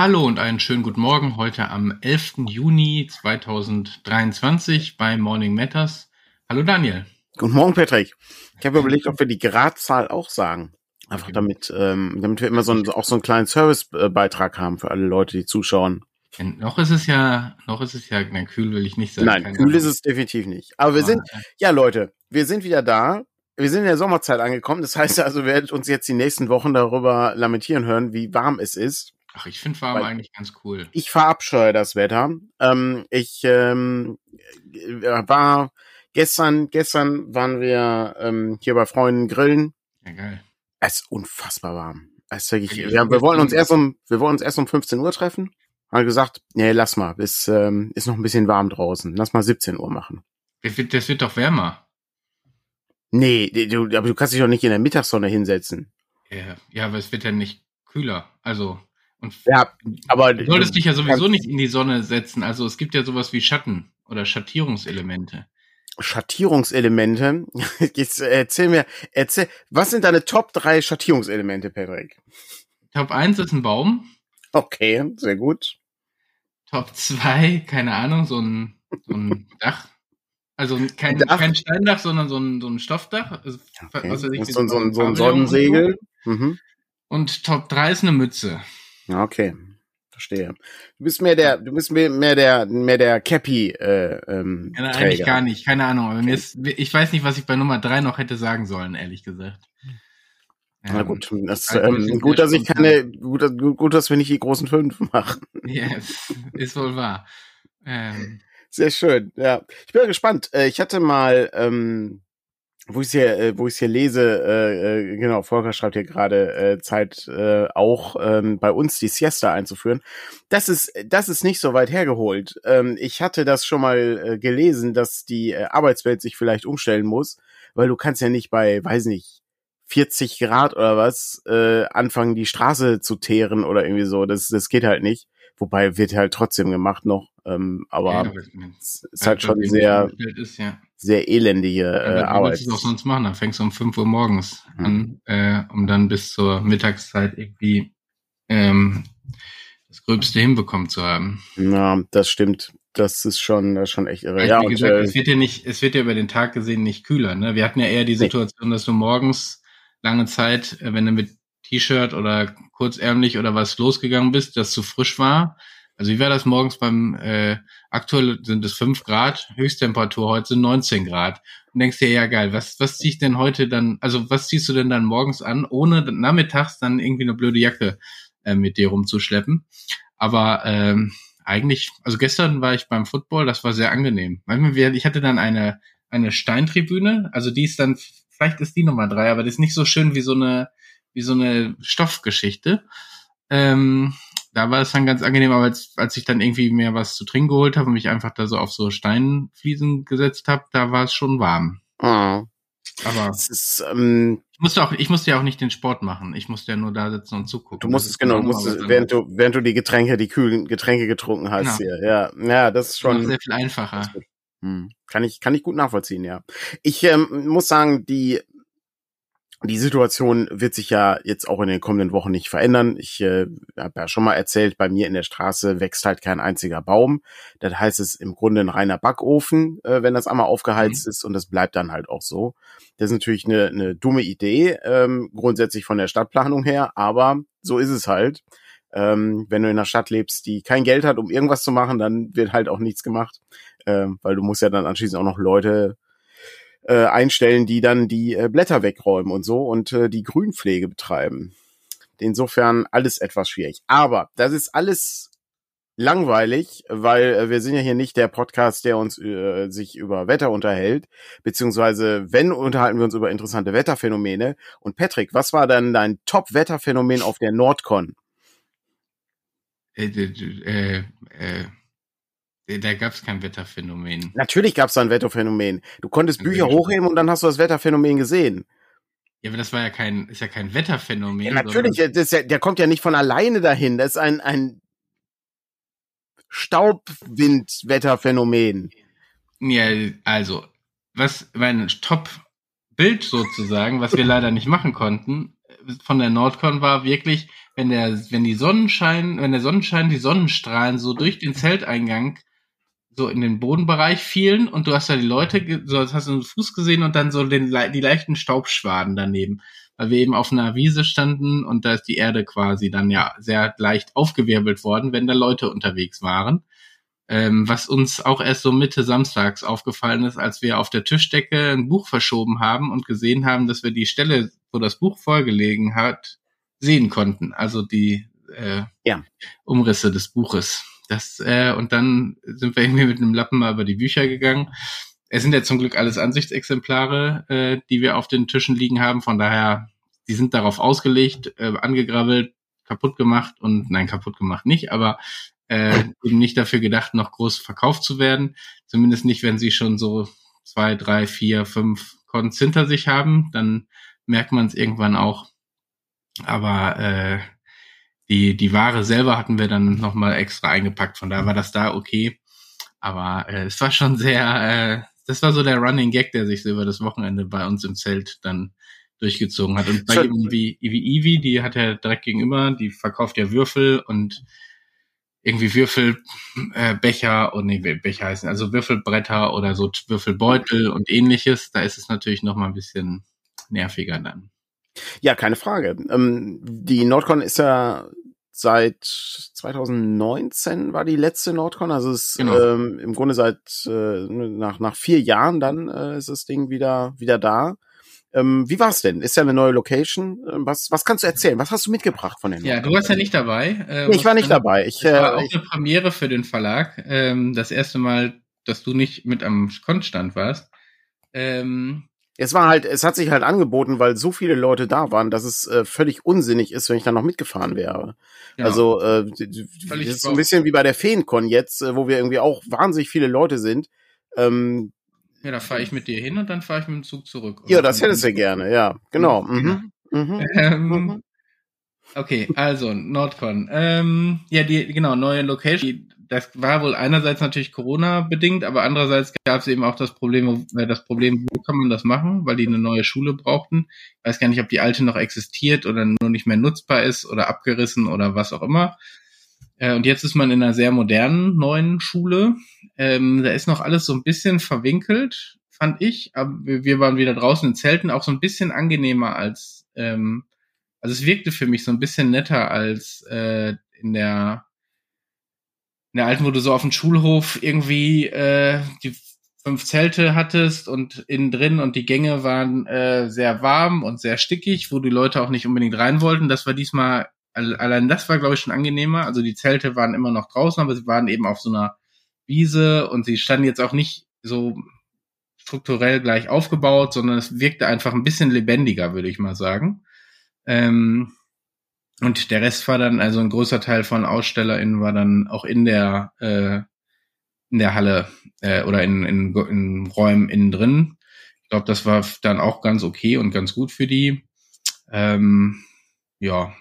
Hallo und einen schönen guten Morgen heute am 11. Juni 2023 bei Morning Matters. Hallo Daniel. Guten Morgen, Patrick. Ich habe überlegt, ob wir die Gradzahl auch sagen. Einfach okay. damit, ähm, damit wir immer so, ein, auch so einen kleinen Servicebeitrag haben für alle Leute, die zuschauen. Noch ist es ja, noch ist es ja, na, kühl will ich nicht sagen. Nein, kühl ist es definitiv nicht. Aber wir sind, ja Leute, wir sind wieder da. Wir sind in der Sommerzeit angekommen. Das heißt also, wir werden uns jetzt die nächsten Wochen darüber lamentieren hören, wie warm es ist. Ach, ich finde warm Weil eigentlich ganz cool. Ich verabscheue das Wetter. Ähm, ich ähm, war gestern, gestern waren wir ähm, hier bei Freunden grillen. Ja, geil. Es ist unfassbar warm. Es ist wirklich, ja, wir wollen uns erst um, wir wollen uns erst um 15 Uhr treffen. Haben gesagt, nee, lass mal, bis, ähm, ist noch ein bisschen warm draußen. Lass mal 17 Uhr machen. Das wird, das wird doch wärmer. Nee, du, aber du kannst dich doch nicht in der Mittagssonne hinsetzen. Ja, ja, aber es wird ja nicht kühler. Also, und ja, aber du solltest dich ja sowieso nicht in die Sonne setzen. Also es gibt ja sowas wie Schatten oder Schattierungselemente. Schattierungselemente. Jetzt erzähl mir, erzähl, was sind deine Top 3 Schattierungselemente, Patrick? Top 1 ist ein Baum. Okay, sehr gut. Top 2, keine Ahnung, so ein, so ein Dach. Also kein, Dach. kein Steindach, sondern so ein, so ein Stoffdach. Also, okay. was weiß ich, so, so, so ein Sonnensegel. Und, so. mhm. und Top 3 ist eine Mütze. Okay verstehe. Du bist mehr der, du bist mehr, mehr der, mehr der Cappy. Äh, ähm, ja, eigentlich gar nicht, keine Ahnung. Mir ist, ich weiß nicht, was ich bei Nummer drei noch hätte sagen sollen, ehrlich gesagt. Na gut, das, ähm, gut, dass ich keine, gut, gut, dass wir nicht die großen fünf machen. Yes, ist wohl wahr. Ähm. Sehr schön, ja. Ich bin gespannt. Äh, ich hatte mal, ähm, wo ich hier, äh, wo ich hier lese, äh, äh, genau, Volker schreibt hier gerade äh, Zeit äh, auch ähm, bei uns die Siesta einzuführen. Das ist, das ist nicht so weit hergeholt. Ähm, ich hatte das schon mal äh, gelesen, dass die äh, Arbeitswelt sich vielleicht umstellen muss, weil du kannst ja nicht bei, weiß nicht, 40 Grad oder was äh, anfangen, die Straße zu teeren oder irgendwie so. Das, das geht halt nicht. Wobei wird halt trotzdem gemacht noch. Ähm, aber ja, es ist halt schon sehr. Ist, ja sehr elendige äh, ja, Arbeit. Du auch sonst machen? Dann fängst du um 5 Uhr morgens mhm. an, äh, um dann bis zur Mittagszeit irgendwie ähm, das Gröbste hinbekommen zu haben. Ja, das stimmt. Das ist schon, das ist schon echt irre. Ja, wie und, gesagt, äh, es wird ja nicht, es wird ja über den Tag gesehen nicht kühler. Ne? Wir hatten ja eher die Situation, nee. dass du morgens lange Zeit, äh, wenn du mit T-Shirt oder kurzärmlich oder was losgegangen bist, das zu frisch war also wie war das morgens beim, äh, aktuell sind es fünf Grad, Höchsttemperatur heute sind 19 Grad. Und denkst dir, ja geil, was, was zieh ich denn heute dann, also was ziehst du denn dann morgens an, ohne nachmittags dann irgendwie eine blöde Jacke äh, mit dir rumzuschleppen? Aber ähm, eigentlich, also gestern war ich beim Football, das war sehr angenehm. Ich hatte dann eine, eine Steintribüne, also die ist dann, vielleicht ist die Nummer drei, aber das ist nicht so schön wie so eine, wie so eine Stoffgeschichte. Ähm, da war es dann ganz angenehm, aber als, als ich dann irgendwie mehr was zu trinken geholt habe und mich einfach da so auf so Steinfliesen gesetzt habe, da war es schon warm. Oh. Aber ist, ähm, ich musste auch, ich musste ja auch nicht den Sport machen. Ich musste ja nur da sitzen und zugucken. Du musstest genau, musstest, während du, während du die Getränke, die kühlen Getränke getrunken hast genau. hier. Ja, ja, das ist schon sehr viel einfacher. Hm. Kann ich, kann ich gut nachvollziehen, ja. Ich ähm, muss sagen, die die Situation wird sich ja jetzt auch in den kommenden Wochen nicht verändern. Ich äh, habe ja schon mal erzählt, bei mir in der Straße wächst halt kein einziger Baum. Das heißt, es ist im Grunde ein reiner Backofen, äh, wenn das einmal aufgeheizt mhm. ist und das bleibt dann halt auch so. Das ist natürlich eine, eine dumme Idee, ähm, grundsätzlich von der Stadtplanung her, aber so ist es halt. Ähm, wenn du in einer Stadt lebst, die kein Geld hat, um irgendwas zu machen, dann wird halt auch nichts gemacht, ähm, weil du musst ja dann anschließend auch noch Leute äh, einstellen, die dann die äh, Blätter wegräumen und so und äh, die Grünpflege betreiben. Insofern alles etwas schwierig. Aber das ist alles langweilig, weil äh, wir sind ja hier nicht der Podcast, der uns äh, sich über Wetter unterhält, beziehungsweise wenn unterhalten wir uns über interessante Wetterphänomene. Und Patrick, was war dann dein Top-Wetterphänomen auf der Nordcon? Äh, äh, äh, da gab es kein Wetterphänomen. Natürlich gab es da ein Wetterphänomen. Du konntest Bücher hochheben und dann hast du das Wetterphänomen gesehen. Ja, aber das war ja kein, ist ja kein Wetterphänomen. Ja, natürlich, ja, der kommt ja nicht von alleine dahin. Das ist ein, ein Staubwind-Wetterphänomen. Ja, also, was mein Top-Bild sozusagen, was wir leider nicht machen konnten, von der Nordcon war wirklich, wenn der, wenn die Sonnenschein, wenn der Sonnenschein, die Sonnenstrahlen so durch den Zelteingang so in den Bodenbereich fielen und du hast da die Leute, so hast du einen Fuß gesehen und dann so den, die leichten Staubschwaden daneben. Weil wir eben auf einer Wiese standen und da ist die Erde quasi dann ja sehr leicht aufgewirbelt worden, wenn da Leute unterwegs waren. Ähm, was uns auch erst so Mitte Samstags aufgefallen ist, als wir auf der Tischdecke ein Buch verschoben haben und gesehen haben, dass wir die Stelle, wo das Buch vorgelegen hat, sehen konnten. Also die äh, ja. Umrisse des Buches. Das, äh, und dann sind wir irgendwie mit einem Lappen mal über die Bücher gegangen. Es sind ja zum Glück alles Ansichtsexemplare, äh, die wir auf den Tischen liegen haben. Von daher, die sind darauf ausgelegt, äh, angegrabbelt, kaputt gemacht und nein, kaputt gemacht nicht, aber äh, eben nicht dafür gedacht, noch groß verkauft zu werden. Zumindest nicht, wenn sie schon so zwei, drei, vier, fünf Cons hinter sich haben. Dann merkt man es irgendwann auch. Aber äh, die, die Ware selber hatten wir dann nochmal extra eingepackt. Von daher war das da okay. Aber äh, es war schon sehr, äh, das war so der Running Gag, der sich so über das Wochenende bei uns im Zelt dann durchgezogen hat. Und bei jemandem wie, wie Ivi, die hat ja direkt gegenüber, die verkauft ja Würfel und irgendwie Würfelbecher äh, und nee, Becher heißen, also Würfelbretter oder so Würfelbeutel und ähnliches, da ist es natürlich noch mal ein bisschen nerviger dann. Ja, keine Frage. Ähm, die Nordcon ist ja seit 2019 war die letzte Nordcon, also es genau. ähm, im Grunde seit äh, nach nach vier Jahren dann äh, ist das Ding wieder wieder da. Ähm, wie war's denn? Ist ja eine neue Location. Ähm, was, was kannst du erzählen? Was hast du mitgebracht von den? Ja, du warst ja nicht dabei. Äh, nee, ich war nicht dabei. Ich äh, war auch ich, eine Premiere für den Verlag. Ähm, das erste Mal, dass du nicht mit am Konstand warst. Ähm, es war halt, es hat sich halt angeboten, weil so viele Leute da waren, dass es äh, völlig unsinnig ist, wenn ich dann noch mitgefahren wäre. Genau. Also äh, das ist so ein bisschen wie bei der Feencon jetzt, äh, wo wir irgendwie auch wahnsinnig viele Leute sind. Ähm, ja, da fahre ich mit dir hin und dann fahre ich mit dem Zug zurück. Ja, das hättest du gerne, ja, genau. Mhm. Mhm. Ähm, mhm. Okay, also Nordcon. Ähm, ja, die genau neue Location. Das war wohl einerseits natürlich Corona bedingt, aber andererseits gab es eben auch das Problem, äh, das Problem, wo kann man das machen, weil die eine neue Schule brauchten. Ich weiß gar nicht, ob die alte noch existiert oder nur nicht mehr nutzbar ist oder abgerissen oder was auch immer. Äh, und jetzt ist man in einer sehr modernen neuen Schule. Ähm, da ist noch alles so ein bisschen verwinkelt, fand ich. Aber wir waren wieder draußen in Zelten, auch so ein bisschen angenehmer als, ähm, also es wirkte für mich so ein bisschen netter als äh, in der in der alten, wo du so auf dem Schulhof irgendwie äh, die fünf Zelte hattest und innen drin und die Gänge waren äh, sehr warm und sehr stickig, wo die Leute auch nicht unbedingt rein wollten. Das war diesmal allein das war, glaube ich, schon angenehmer. Also die Zelte waren immer noch draußen, aber sie waren eben auf so einer Wiese und sie standen jetzt auch nicht so strukturell gleich aufgebaut, sondern es wirkte einfach ein bisschen lebendiger, würde ich mal sagen. Ähm, und der Rest war dann, also ein großer Teil von AusstellerInnen war dann auch in der, äh, in der Halle äh, oder in, in, in Räumen innen drin. Ich glaube, das war dann auch ganz okay und ganz gut für die. Ähm, ja,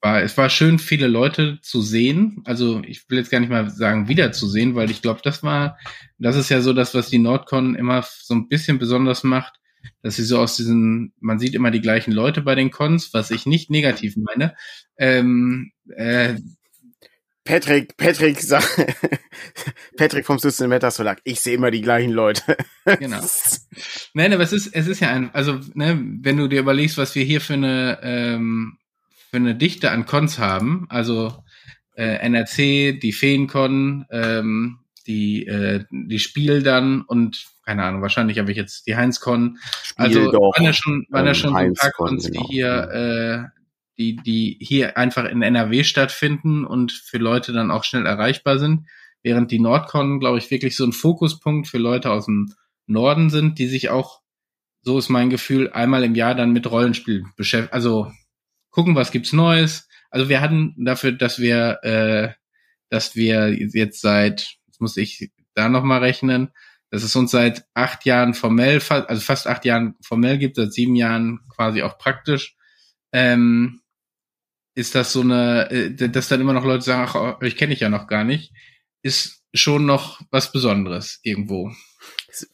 war, es war schön, viele Leute zu sehen. Also ich will jetzt gar nicht mal sagen, wiederzusehen, weil ich glaube, das war, das ist ja so das, was die Nordcon immer so ein bisschen besonders macht, dass sie so aus diesen, man sieht immer die gleichen Leute bei den Cons, was ich nicht negativ meine. Ähm, äh, Patrick, Patrick sagt, Patrick vom System Meta Verlag, ich sehe immer die gleichen Leute. genau. Nein, aber es ist, es ist ja ein, also, ne, wenn du dir überlegst, was wir hier für eine, ähm, für eine Dichte an Cons haben, also äh, NRC, die Feencon, ähm, die, äh, die Spiel dann und keine Ahnung, wahrscheinlich habe ich jetzt die Heinzcon. Also doch, waren ja schon, waren ja ähm, schon ein paar Cons, genau. die hier, äh, die, die hier einfach in NRW stattfinden und für Leute dann auch schnell erreichbar sind, während die Nordcon, glaube ich, wirklich so ein Fokuspunkt für Leute aus dem Norden sind, die sich auch, so ist mein Gefühl, einmal im Jahr dann mit Rollenspiel beschäftigen, also gucken, was gibt's Neues. Also wir hatten dafür, dass wir, äh, dass wir jetzt seit, jetzt muss ich da nochmal rechnen, dass es uns seit acht Jahren formell, also fast acht Jahren formell gibt, seit sieben Jahren quasi auch praktisch, ähm, ist das so eine, äh, dass dann immer noch Leute sagen, ach, euch kenne ich ja noch gar nicht, ist schon noch was Besonderes irgendwo.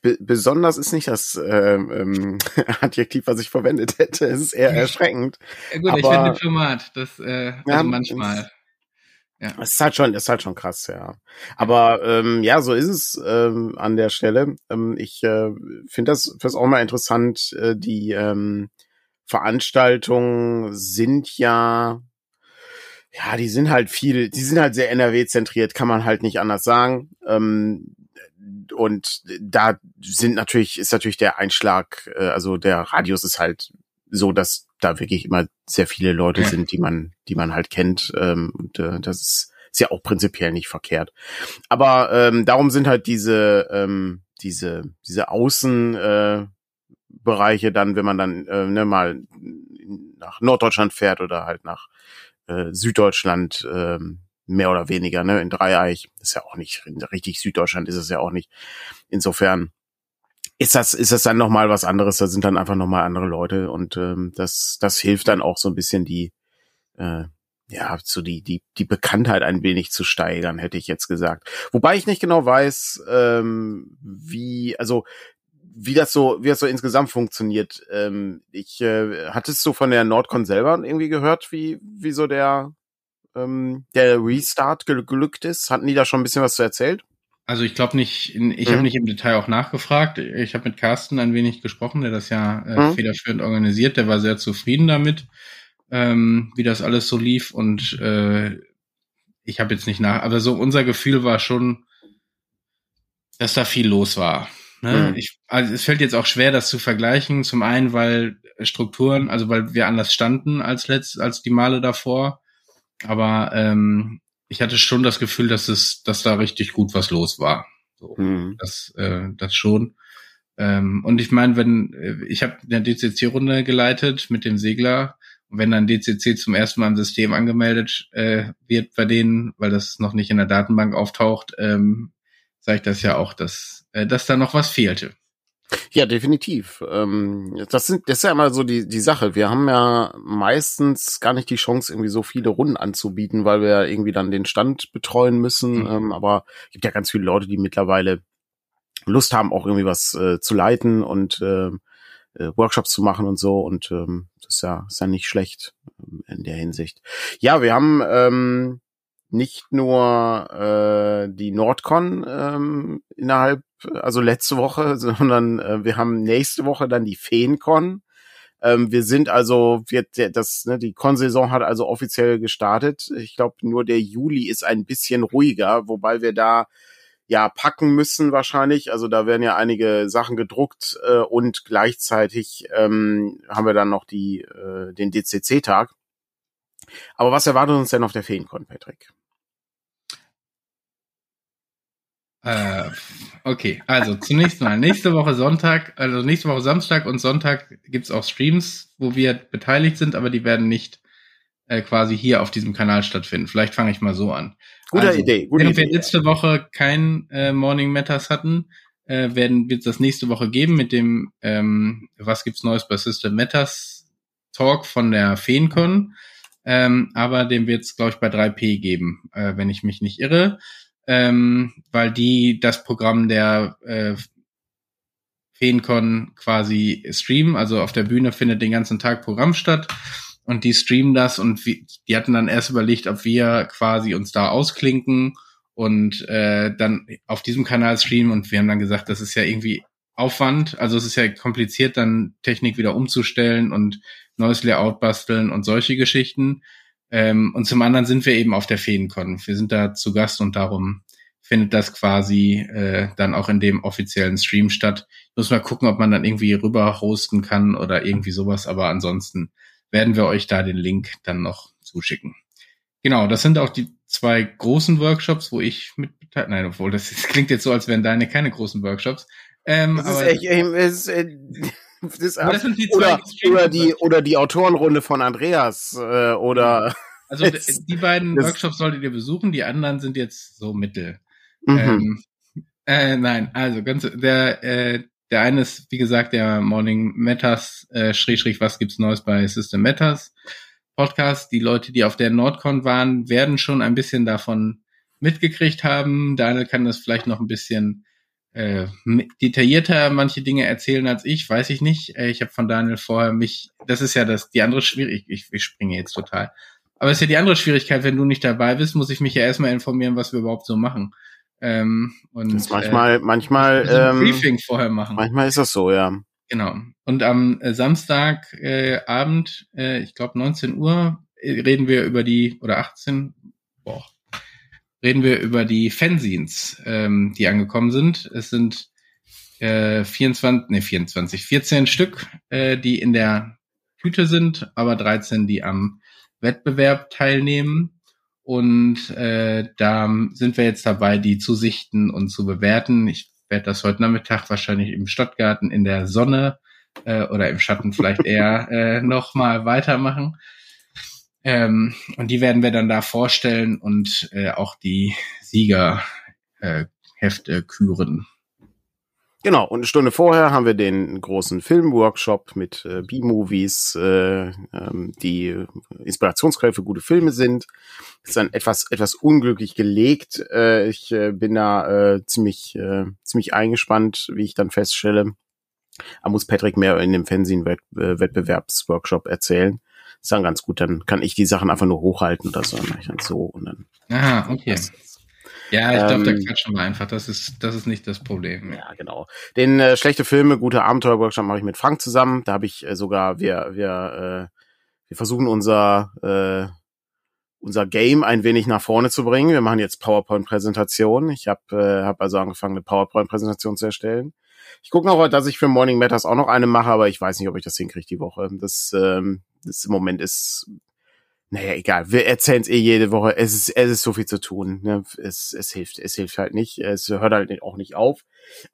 Besonders ist nicht das ähm, ähm, Adjektiv, was ich verwendet hätte. Es ist eher erschreckend. Ja, gut, aber, ich bin Diplomat, das äh, also ja, manchmal. Ja. Es ist halt schon, ist halt schon krass, ja. Aber ähm, ja, so ist es ähm, an der Stelle. Ähm, ich äh, finde das, das auch mal interessant. Äh, die ähm, Veranstaltungen sind ja, ja, die sind halt viel, die sind halt sehr NRW-zentriert, kann man halt nicht anders sagen. Ähm, und da sind natürlich, ist natürlich der Einschlag, äh, also der Radius ist halt so, dass da wirklich immer sehr viele Leute ja. sind, die man, die man halt kennt. Ähm, und äh, das ist, ist ja auch prinzipiell nicht verkehrt. Aber ähm, darum sind halt diese, ähm, diese, diese Außenbereiche äh, dann, wenn man dann äh, ne, mal nach Norddeutschland fährt oder halt nach äh, Süddeutschland, äh, mehr oder weniger, ne, in Dreieich. ist ja auch nicht, richtig Süddeutschland ist es ja auch nicht. Insofern ist das, ist das dann nochmal was anderes, da sind dann einfach nochmal andere Leute und ähm, das, das hilft dann auch so ein bisschen die, äh, ja, so die, die, die Bekanntheit ein wenig zu steigern, hätte ich jetzt gesagt. Wobei ich nicht genau weiß, ähm, wie, also wie das so, wie das so insgesamt funktioniert. Ähm, ich äh, hattest du von der Nordcon selber irgendwie gehört, wie, wie so der, ähm, der Restart gelückt ist? Hatten die da schon ein bisschen was zu erzählt? Also ich glaube nicht, ich mhm. habe nicht im Detail auch nachgefragt. Ich habe mit Carsten ein wenig gesprochen, der das ja äh, mhm. federführend organisiert. Der war sehr zufrieden damit, ähm, wie das alles so lief. Und äh, ich habe jetzt nicht nach, aber so unser Gefühl war schon, dass da viel los war. Ne? Mhm. Ich, also es fällt jetzt auch schwer, das zu vergleichen. Zum einen, weil Strukturen, also weil wir anders standen als letzt, als die Male davor. Aber ähm, ich hatte schon das Gefühl, dass es, dass da richtig gut was los war. So, mhm. das, äh, das schon. Ähm, und ich meine, wenn äh, ich habe eine DCC-Runde geleitet mit dem Segler und wenn dann DCC zum ersten Mal im System angemeldet äh, wird bei denen, weil das noch nicht in der Datenbank auftaucht, ähm, zeigt das ja auch, dass, äh, dass da noch was fehlte. Ja, definitiv. Ähm, das, sind, das ist ja immer so die, die Sache. Wir haben ja meistens gar nicht die Chance, irgendwie so viele Runden anzubieten, weil wir ja irgendwie dann den Stand betreuen müssen. Mhm. Ähm, aber es gibt ja ganz viele Leute, die mittlerweile Lust haben, auch irgendwie was äh, zu leiten und äh, äh, Workshops zu machen und so. Und ähm, das ist ja, ist ja nicht schlecht ähm, in der Hinsicht. Ja, wir haben ähm, nicht nur äh, die Nordcon ähm, innerhalb, also letzte Woche, sondern äh, wir haben nächste Woche dann die Feencon. Ähm, wir sind also, wird das, ne, die Con-Saison hat also offiziell gestartet. Ich glaube, nur der Juli ist ein bisschen ruhiger, wobei wir da ja packen müssen wahrscheinlich. Also da werden ja einige Sachen gedruckt äh, und gleichzeitig ähm, haben wir dann noch die äh, den DCC-Tag. Aber was erwartet uns denn auf der Feencon, Patrick? Äh, okay, also zunächst mal nächste Woche Sonntag, also nächste Woche Samstag und Sonntag gibt's auch Streams, wo wir beteiligt sind, aber die werden nicht äh, quasi hier auf diesem Kanal stattfinden. Vielleicht fange ich mal so an. Gute also, Idee. Gute während Idee. wir letzte Woche kein äh, Morning Matters hatten, äh, werden wird das nächste Woche geben mit dem ähm, Was gibt's Neues bei System Matters Talk von der Feencon. Ähm, aber dem wird es, glaube ich, bei 3P geben, äh, wenn ich mich nicht irre ähm, weil die das Programm der äh, Feencon quasi streamen. Also auf der Bühne findet den ganzen Tag Programm statt und die streamen das und wie, die hatten dann erst überlegt, ob wir quasi uns da ausklinken und äh, dann auf diesem Kanal streamen und wir haben dann gesagt, das ist ja irgendwie Aufwand, also es ist ja kompliziert, dann Technik wieder umzustellen und neues Layout basteln und solche Geschichten. Ähm, und zum anderen sind wir eben auf der Feencon. Wir sind da zu Gast und darum findet das quasi äh, dann auch in dem offiziellen Stream statt. Ich muss mal gucken, ob man dann irgendwie rüber hosten kann oder irgendwie sowas, aber ansonsten werden wir euch da den Link dann noch zuschicken. Genau, das sind auch die zwei großen Workshops, wo ich mit. Nein, obwohl das, das, klingt jetzt so, als wären deine keine großen Workshops. Ähm, das aber, ist echt, es ist, äh, das sind die oder, oder die oder die Autorenrunde von Andreas äh, oder also die beiden Workshops solltet ihr besuchen, die anderen sind jetzt so mittel. Mhm. Ähm, äh, nein, also ganz der äh, der eine ist wie gesagt der Morning Matters äh, schräg, schräg was gibt's Neues bei System Matters Podcast. Die Leute, die auf der Nordcon waren, werden schon ein bisschen davon mitgekriegt haben. Daniel kann das vielleicht noch ein bisschen äh, detaillierter manche Dinge erzählen als ich, weiß ich nicht. Äh, ich habe von Daniel vorher mich, das ist ja das die andere Schwierigkeit, ich, ich springe jetzt total. Aber es ist ja die andere Schwierigkeit, wenn du nicht dabei bist, muss ich mich ja erstmal informieren, was wir überhaupt so machen. Ähm, und das manchmal, äh, manchmal ähm, Briefing vorher machen. Manchmal ist das so, ja. Genau. Und am äh, Samstagabend, äh, äh, ich glaube 19 Uhr, äh, reden wir über die oder 18, boah, reden wir über die Fanzines, ähm, die angekommen sind. Es sind äh, 24, nee, 24, 14 Stück, äh, die in der Tüte sind, aber 13, die am Wettbewerb teilnehmen. Und äh, da sind wir jetzt dabei, die zu sichten und zu bewerten. Ich werde das heute Nachmittag wahrscheinlich im Stadtgarten in der Sonne äh, oder im Schatten vielleicht eher äh, noch mal weitermachen. Ähm, und die werden wir dann da vorstellen und äh, auch die Siegerhefte äh, küren. Genau, und eine Stunde vorher haben wir den großen Filmworkshop mit äh, B-Movies, äh, ähm, die Inspirationsquelle für gute Filme sind. Ist dann etwas, etwas unglücklich gelegt. Äh, ich äh, bin da äh, ziemlich, äh, ziemlich eingespannt, wie ich dann feststelle. Da muss Patrick mehr in dem Fernsehen-Wettbewerbsworkshop erzählen ist dann ganz gut. Dann kann ich die Sachen einfach nur hochhalten oder so. Dann ich dann so und dann. Ah, okay. Ja, ich glaube, ähm, da quatschen wir einfach. Das ist, das ist nicht das Problem. Ja, genau. Den äh, schlechte Filme, gute Abenteuer-Workshop mache ich mit Frank zusammen. Da habe ich äh, sogar, wir, wir, äh, wir versuchen unser, äh, unser Game ein wenig nach vorne zu bringen. Wir machen jetzt PowerPoint-Präsentationen. Ich habe äh, hab also angefangen, eine PowerPoint-Präsentation zu erstellen. Ich gucke noch, dass ich für Morning Matters auch noch eine mache, aber ich weiß nicht, ob ich das hinkriege die Woche. Das, ähm, das im Moment ist, naja, egal. Wir erzählen es eh jede Woche. Es ist, es ist so viel zu tun. Ne? Es, es hilft, es hilft halt nicht. Es hört halt auch nicht auf.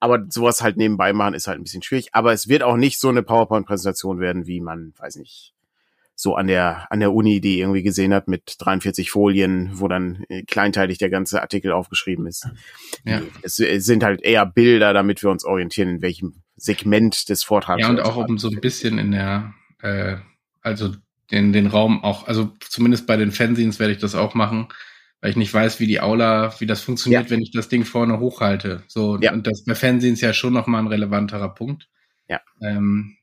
Aber sowas halt nebenbei machen ist halt ein bisschen schwierig. Aber es wird auch nicht so eine PowerPoint-Präsentation werden, wie man, weiß nicht, so an der, an der Uni, die irgendwie gesehen hat mit 43 Folien, wo dann äh, kleinteilig der ganze Artikel aufgeschrieben ist. Ja. Es, es sind halt eher Bilder, damit wir uns orientieren, in welchem Segment des Vortrags. Ja, und auch um so ein bisschen in der, äh, also den, den Raum auch, also zumindest bei den Fanzines werde ich das auch machen, weil ich nicht weiß, wie die Aula, wie das funktioniert, ja. wenn ich das Ding vorne hochhalte. So, ja. und das bei Fanzines ja schon nochmal ein relevanterer Punkt. Ja. Ähm,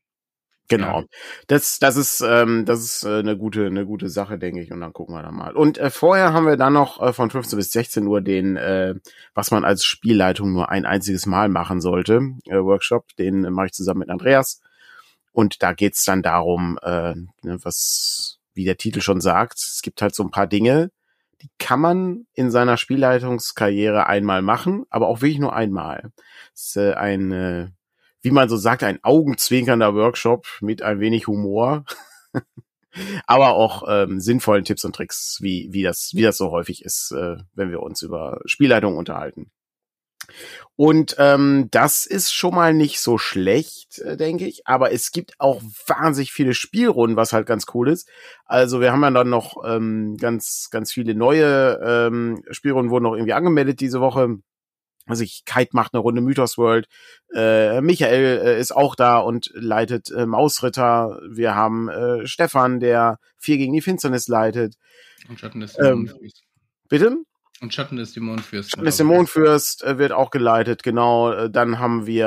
Genau. Ja. Das, das ist, ähm, das ist äh, eine gute, eine gute Sache, denke ich. Und dann gucken wir da mal. Und äh, vorher haben wir dann noch äh, von 15 bis 16 Uhr den, äh, was man als Spielleitung nur ein einziges Mal machen sollte, äh, Workshop. Den äh, mache ich zusammen mit Andreas. Und da geht's dann darum, äh, ne, was, wie der Titel schon sagt, es gibt halt so ein paar Dinge, die kann man in seiner Spielleitungskarriere einmal machen, aber auch wirklich nur einmal. Es ist äh, ein äh, wie man so sagt, ein augenzwinkernder Workshop mit ein wenig Humor, aber auch ähm, sinnvollen Tipps und Tricks, wie, wie, das, wie das so häufig ist, äh, wenn wir uns über Spielleitung unterhalten. Und ähm, das ist schon mal nicht so schlecht, äh, denke ich. Aber es gibt auch wahnsinnig viele Spielrunden, was halt ganz cool ist. Also wir haben ja dann noch ähm, ganz, ganz viele neue ähm, Spielrunden wurden noch irgendwie angemeldet diese Woche. Also ich, Kite macht eine Runde Mythos World. Äh, Michael äh, ist auch da und leitet äh, Mausritter. Wir haben äh, Stefan, der vier gegen die Finsternis leitet. Und Schatten des ähm, Bitte? Und Schatten des Dämonenfürsten. Schatten des Dämonenfürst äh, wird auch geleitet, genau. Äh, dann haben wir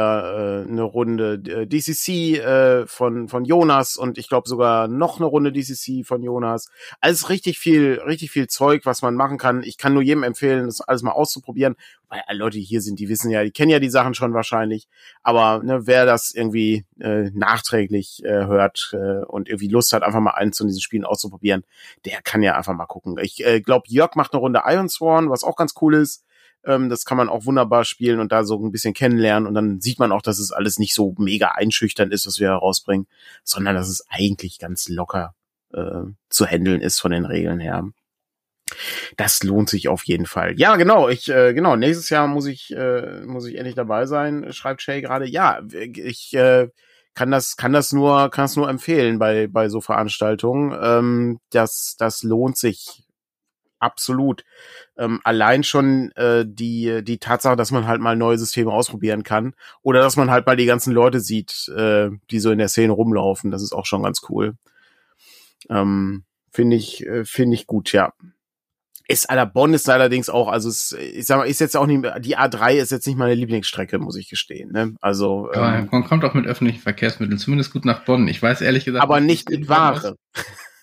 äh, eine Runde äh, DCC äh, von, von Jonas und ich glaube sogar noch eine Runde DCC von Jonas. Alles richtig viel, richtig viel Zeug, was man machen kann. Ich kann nur jedem empfehlen, das alles mal auszuprobieren. Weil alle Leute, die hier sind, die wissen ja, die kennen ja die Sachen schon wahrscheinlich. Aber ne, wer das irgendwie äh, nachträglich äh, hört äh, und irgendwie Lust hat, einfach mal eins von diesen Spielen auszuprobieren, der kann ja einfach mal gucken. Ich äh, glaube, Jörg macht eine Runde Iron Sworn, was auch ganz cool ist. Ähm, das kann man auch wunderbar spielen und da so ein bisschen kennenlernen. Und dann sieht man auch, dass es alles nicht so mega einschüchternd ist, was wir herausbringen, sondern dass es eigentlich ganz locker äh, zu handeln ist von den Regeln her. Das lohnt sich auf jeden Fall. Ja, genau. Ich äh, genau. Nächstes Jahr muss ich äh, muss ich endlich dabei sein. Schreibt Shay gerade. Ja, ich äh, kann das kann das nur kann es nur empfehlen bei bei so Veranstaltungen. Ähm, das das lohnt sich absolut. Ähm, allein schon äh, die die Tatsache, dass man halt mal neue Systeme ausprobieren kann oder dass man halt mal die ganzen Leute sieht, äh, die so in der Szene rumlaufen. Das ist auch schon ganz cool. Ähm, finde ich äh, finde ich gut. Ja. Ist aller Bonn ist allerdings auch, also es, ich sag mal, ist jetzt auch nicht, die A3 ist jetzt nicht meine Lieblingsstrecke, muss ich gestehen. Ne? Also aber ähm, man kommt auch mit öffentlichen Verkehrsmitteln zumindest gut nach Bonn. Ich weiß ehrlich gesagt. Aber nicht mit Ware.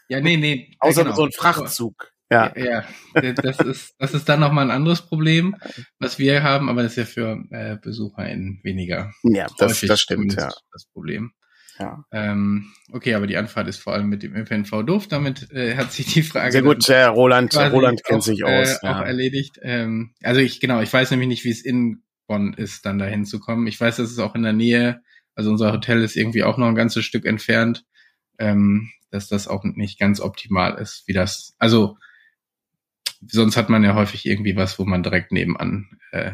Ja, nee, nee. Außer genau. so ein Frachtzug. Ja. ja, ja. Das ist, das ist dann nochmal ein anderes Problem, was wir haben, aber das ist ja für äh, BesucherInnen weniger. Ja, das, das stimmt, ja. Das Problem. Ja. Ähm, okay, aber die Anfahrt ist vor allem mit dem ÖPNV doof. Damit äh, hat sich die Frage. Sehr gut, äh, Roland, Roland kennt auch, sich aus. Äh, ja. Auch erledigt. Ähm, also ich, genau, ich weiß nämlich nicht, wie es in Bonn ist, dann dahin zu kommen. Ich weiß, dass es auch in der Nähe, also unser Hotel ist irgendwie auch noch ein ganzes Stück entfernt, ähm, dass das auch nicht ganz optimal ist, wie das, also sonst hat man ja häufig irgendwie was, wo man direkt nebenan äh,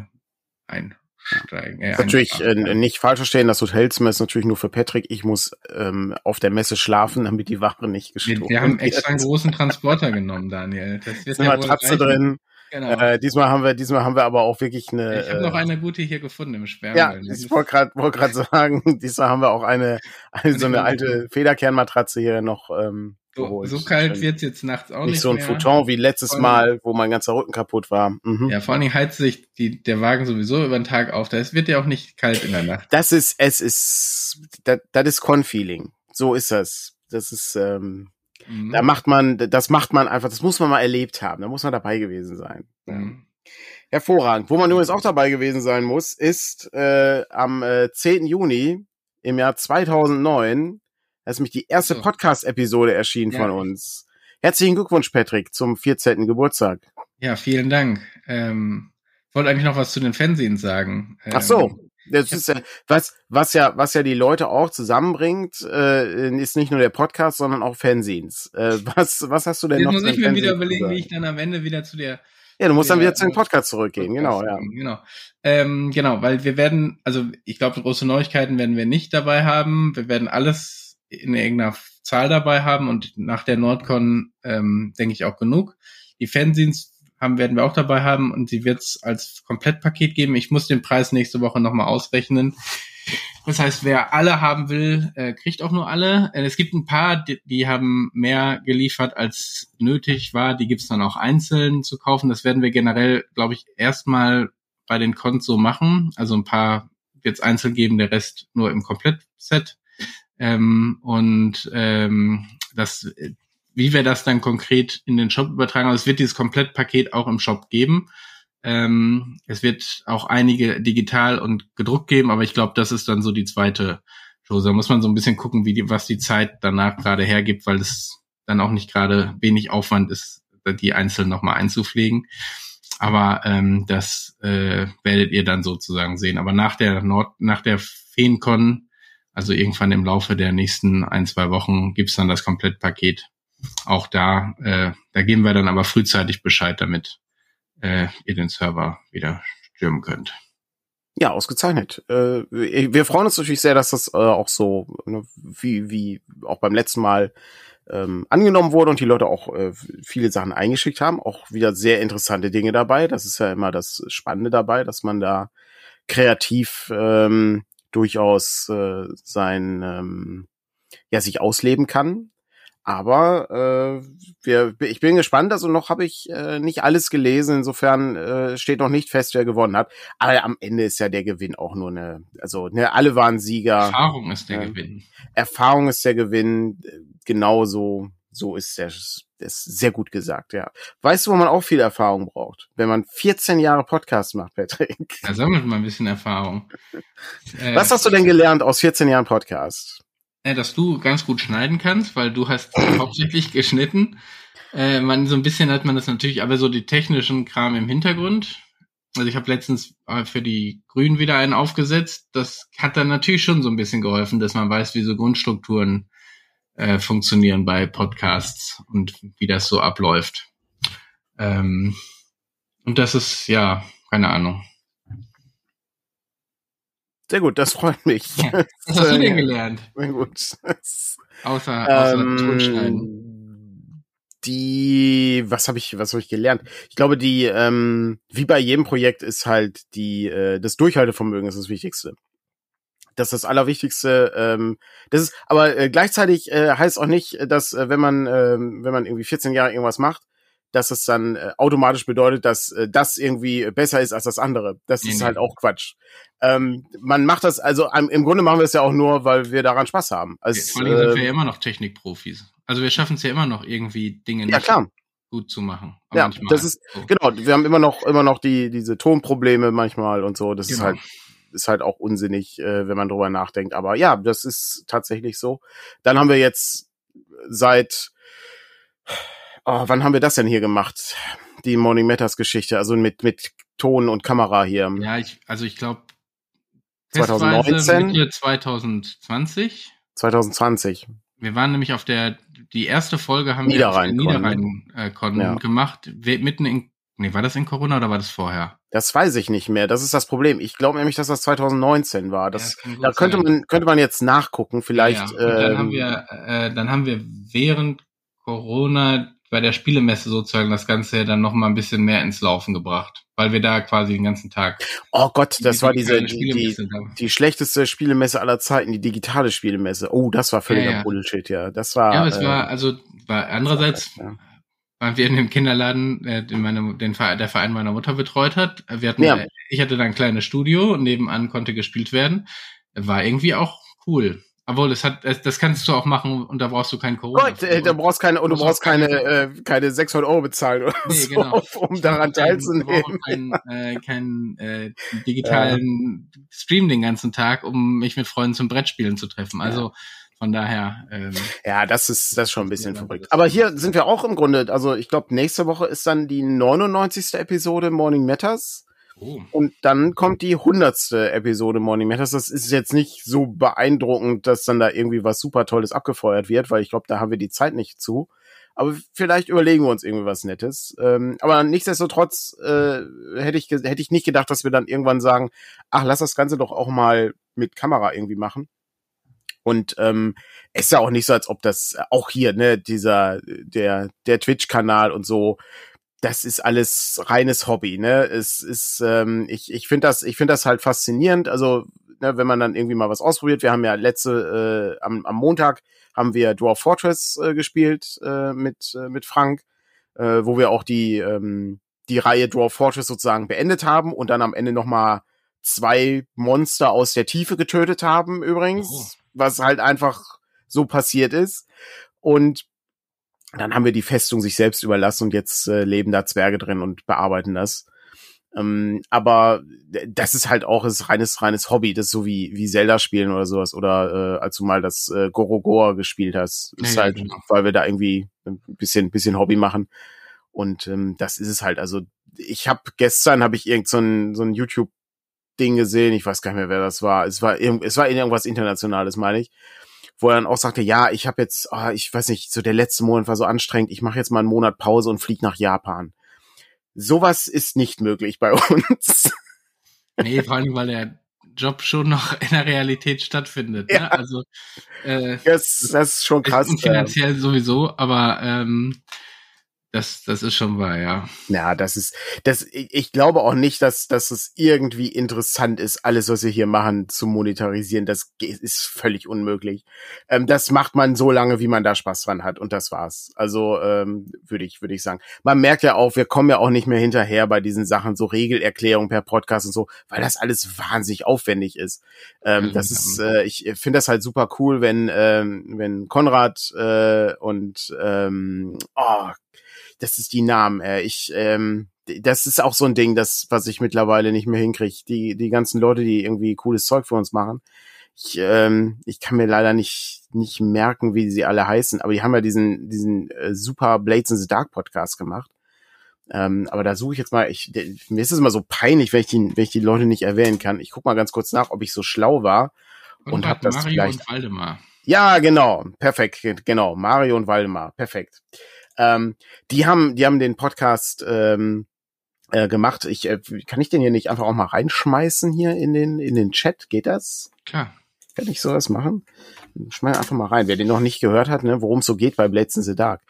einsteigen. Äh, natürlich äh, nicht falsch verstehen, das Hotelzimmer ist natürlich nur für Patrick. Ich muss ähm, auf der Messe schlafen, damit die Ware nicht gestohlen wird. Wir, wir haben extra einen großen Transporter genommen, Daniel. Das wird eine Matratze drin. Genau. Äh, diesmal haben wir, diesmal haben wir aber auch wirklich eine. Ich habe äh, noch eine gute hier gefunden im Sperrmüll. Ja, ich wollte gerade wollt grad sagen, diesmal haben wir auch eine, eine so eine alte Federkernmatratze hier noch ähm, so, so kalt wird's jetzt nachts auch nicht. Nicht so ein mehr. Futon wie letztes allem, Mal, wo mein ganzer Rücken kaputt war. Mhm. Ja, vor allen Dingen heizt sich die, der Wagen sowieso über den Tag auf. Das wird ja auch nicht kalt in der Nacht. Das ist, es ist, das, das ist Con-Feeling. So ist das. Das ist, ähm, mhm. da macht man, das macht man einfach, das muss man mal erlebt haben. Da muss man dabei gewesen sein. Mhm. Hervorragend. Wo man übrigens auch dabei gewesen sein muss, ist äh, am äh, 10. Juni im Jahr 2009 da ist nämlich die erste Podcast-Episode erschienen ja. von uns. Herzlichen Glückwunsch, Patrick, zum 14. Geburtstag. Ja, vielen Dank. Ähm, wollte eigentlich noch was zu den Fernsehens sagen. Ach so. Das ist ja, was, was ja, was ja die Leute auch zusammenbringt, äh, ist nicht nur der Podcast, sondern auch Fernsehens. Äh, was, was hast du denn Jetzt noch? Jetzt muss ich mir wieder überlegen, wie ich dann am Ende wieder zu der ja, du musst dann wieder zu dem Podcast zurückgehen, Podcast genau, ja. Genau. Ähm, genau, weil wir werden, also ich glaube, große Neuigkeiten werden wir nicht dabei haben. Wir werden alles in irgendeiner Zahl dabei haben und nach der Nordcon ähm, denke ich auch genug. Die Fanzines haben, werden wir auch dabei haben und sie wird es als Komplettpaket geben. Ich muss den Preis nächste Woche nochmal ausrechnen. Das heißt, wer alle haben will, äh, kriegt auch nur alle. Äh, es gibt ein paar, die, die, haben mehr geliefert, als nötig war. Die gibt's dann auch einzeln zu kaufen. Das werden wir generell, glaube ich, erstmal bei den Cons so machen. Also ein paar wird's einzeln geben, der Rest nur im Komplettset. Ähm, und ähm, das, wie wir das dann konkret in den Shop übertragen, also es wird dieses Komplettpaket auch im Shop geben. Ähm, es wird auch einige digital und gedruckt geben, aber ich glaube, das ist dann so die zweite Show. Da muss man so ein bisschen gucken, wie die, was die Zeit danach gerade hergibt, weil es dann auch nicht gerade wenig Aufwand ist, die einzeln nochmal einzupflegen. Aber ähm, das äh, werdet ihr dann sozusagen sehen. Aber nach der Nord, nach der FeenCon also irgendwann im Laufe der nächsten ein, zwei Wochen gibt's dann das Komplettpaket. Auch da, äh, da geben wir dann aber frühzeitig Bescheid, damit äh, ihr den Server wieder stürmen könnt. Ja, ausgezeichnet. Äh, wir freuen uns natürlich sehr, dass das äh, auch so, ne, wie, wie auch beim letzten Mal ähm, angenommen wurde und die Leute auch äh, viele Sachen eingeschickt haben. Auch wieder sehr interessante Dinge dabei. Das ist ja immer das Spannende dabei, dass man da kreativ ähm, durchaus äh, sein ähm, ja sich ausleben kann. Aber äh, wir, ich bin gespannt, also noch habe ich äh, nicht alles gelesen, insofern äh, steht noch nicht fest, wer gewonnen hat. Aber am Ende ist ja der Gewinn auch nur eine, also ne, alle waren Sieger. Erfahrung ist der äh, Gewinn. Erfahrung ist der Gewinn, genauso so ist der, ist sehr gut gesagt, ja. Weißt du, wo man auch viel Erfahrung braucht? Wenn man 14 Jahre Podcast macht, Patrick. Da sammelt man ein bisschen Erfahrung. Was hast du denn gelernt aus 14 Jahren Podcast? Äh, dass du ganz gut schneiden kannst, weil du hast hauptsächlich geschnitten. Äh, man, so ein bisschen hat man das natürlich, aber so die technischen Kram im Hintergrund. Also ich habe letztens äh, für die Grünen wieder einen aufgesetzt. Das hat dann natürlich schon so ein bisschen geholfen, dass man weiß, wie so Grundstrukturen äh, funktionieren bei Podcasts und wie das so abläuft. Ähm, und das ist, ja, keine Ahnung. Sehr gut, das freut mich. Ja, was hast du denn gelernt? Sehr gut. außer außer ähm, Tonschneiden. Die, was habe ich, was habe ich gelernt? Ich glaube, die, ähm, wie bei jedem Projekt ist halt die, äh, das Durchhaltevermögen ist das Wichtigste. Das ist das Allerwichtigste. Ähm, das ist, aber äh, gleichzeitig äh, heißt auch nicht, dass äh, wenn man, äh, wenn man irgendwie 14 Jahre irgendwas macht, dass es dann äh, automatisch bedeutet, dass äh, das irgendwie besser ist als das andere. Das Nee, ist nee. halt auch Quatsch. Ähm, man macht das, also ähm, im Grunde machen wir es ja auch nur, weil wir daran Spaß haben. Also, Vor allem sind wir äh, ja immer noch Technikprofis. Also wir schaffen es ja immer noch irgendwie Dinge ja nicht klar, gut zu machen. Ja, Manchmal. das ist- so. genau. Wir haben immer noch immer noch die diese Tonprobleme manchmal und so. Das ist Genau. halt ist halt auch unsinnig, äh, wenn man drüber nachdenkt. Aber ja, das ist tatsächlich so. Dann haben wir jetzt seit, oh, wann haben wir das denn hier gemacht? Die Morning Matters Geschichte, also mit, mit Ton und Kamera hier. Ja, ich, also ich glaube 2019? Mitte 2020. 2020. Wir waren nämlich auf der, die erste Folge haben Niederrhein-Con, wir Niederrhein äh, Con Ja. gemacht, mitten in, nee, war das in Corona oder war das vorher? Das weiß ich nicht mehr. Das ist das Problem. Ich glaube nämlich, dass das 2019 war. Das, Ja, gut da könnte sein. man, könnte man jetzt nachgucken, vielleicht. Ja, dann ähm, haben wir, äh, dann haben wir während Corona bei der Spielemesse sozusagen das Ganze dann noch mal ein bisschen mehr ins Laufen gebracht, weil wir da quasi den ganzen Tag. oh Gott, das war diese, die, die, schlechteste Spielemesse aller Zeiten, die digitale Spielemesse. Oh, das war völliger Ja, ja. Bullshit, ja. Das war. Ja, aber es äh, war, also, war andererseits ja. waren wir in dem Kinderladen, den, meine, den Verein, der Verein meiner Mutter betreut hat. Wir hatten, äh, ich hatte da ein kleines Studio und nebenan konnte gespielt werden. War irgendwie auch cool. Obwohl, es hat, das kannst du auch machen und da brauchst du kein Corona. Gott, äh, da brauchst keine, und du brauchst keine, äh, keine 600 Euro bezahlen oder Nee, so, genau. um daran teilzunehmen. keinen äh, keinen äh, digitalen Stream den ganzen Tag, um mich mit Freunden zum Brettspielen zu treffen. Also von daher, ähm, Ja, das ist, das ist schon ein bisschen Ja, verrückt. das- Aber hier sind wir auch im Grunde, also ich glaube, nächste Woche ist dann die 99. Episode Morning Matters. Oh, Und dann kommt die hundertste Episode Morning Matters. Das ist jetzt nicht so beeindruckend, dass dann da irgendwie was super Tolles abgefeuert wird, weil ich glaube, da haben wir die Zeit nicht zu. Aber vielleicht überlegen wir uns irgendwie was Nettes. Ähm, aber nichtsdestotrotz äh, hätte ich hätte ich nicht gedacht, dass wir dann irgendwann sagen, ach, lass das Ganze doch auch mal mit Kamera irgendwie machen. Und ähm, es ist ja auch nicht so, als ob das auch hier, ne, dieser, der, der Twitch-Kanal und so, das ist alles reines Hobby, ne? Es ist, ähm, ich, ich finde das, ich finde das halt faszinierend. Also, ne, wenn man dann irgendwie mal was ausprobiert. Wir haben ja letzte, äh, am, am Montag haben wir Dwarf Fortress äh, gespielt äh, mit, äh, mit Frank, äh, wo wir auch die, ähm, die Reihe Dwarf Fortress sozusagen beendet haben und dann am Ende nochmal zwei Monster aus der Tiefe getötet haben, übrigens, Oh. was halt einfach so passiert ist. Und dann haben wir die Festung sich selbst überlassen und jetzt äh, leben da Zwerge drin und bearbeiten das. Ähm, aber das ist halt auch ist reines reines Hobby, das ist so wie wie Zelda spielen oder sowas oder äh, als du mal das äh, Gorogoa gespielt hast, ist ja, halt, genau. weil wir da irgendwie ein bisschen bisschen Hobby machen und ähm, das ist es halt. Also ich habe gestern habe ich irgend so ein so ein YouTube Ding gesehen, ich weiß gar nicht mehr wer das war. Es war es war irgendwas internationales, meine ich wo er dann auch sagte, ja, ich habe jetzt, ah, ich weiß nicht, so der letzte Monat war so anstrengend, ich mache jetzt mal einen Monat Pause und flieg nach Japan. Sowas ist nicht möglich bei uns. nee, vor allem, weil der Job schon noch in der Realität stattfindet. Ja. Ne? Also äh, Das, das ist schon krass. und finanziell sowieso, aber ähm, das, das ist schon wahr, ja. Ja, das ist, das, ich glaube auch nicht, dass, dass es irgendwie interessant ist, alles, was wir hier machen, zu monetarisieren. Das ist völlig unmöglich. Ähm, das macht man so lange, wie man da Spaß dran hat und das war's. Also, ähm, würde ich, würde ich sagen. Man merkt ja auch, wir kommen ja auch nicht mehr hinterher bei diesen Sachen, so Regelerklärung per Podcast und so, weil das alles wahnsinnig aufwendig ist. Ähm, Ja, das ist, äh, ich finde das halt super cool, wenn, ähm, wenn Konrad äh, und ähm, oh, das ist die Namen. Äh, ich, ähm, das ist auch so ein Ding, das, was ich mittlerweile nicht mehr hinkriege. Die, die ganzen Leute, die irgendwie cooles Zeug für uns machen. Ich, ähm, ich kann mir leider nicht, nicht merken, wie sie alle heißen, aber die haben ja diesen, diesen äh, super Blades in the Dark Podcast gemacht. Ähm, aber da suche ich jetzt mal, ich, mir ist es immer so peinlich, wenn ich, die, wenn ich die Leute nicht erwähnen kann. Ich guck mal ganz kurz nach, ob ich so schlau war. Und hab das Mario vielleicht- und Waldemar. Ja, genau. Perfekt. Genau. Mario und Waldemar. Perfekt. Ähm, die haben, die haben den Podcast ähm, äh, gemacht. Ich äh, kann ich den hier nicht einfach auch mal reinschmeißen hier in den in den Chat? Geht das? Klar. Kann ich sowas machen? Schmeiß einfach mal rein. Wer den noch nicht gehört hat, ne, worum es so geht bei Blades in the Dark.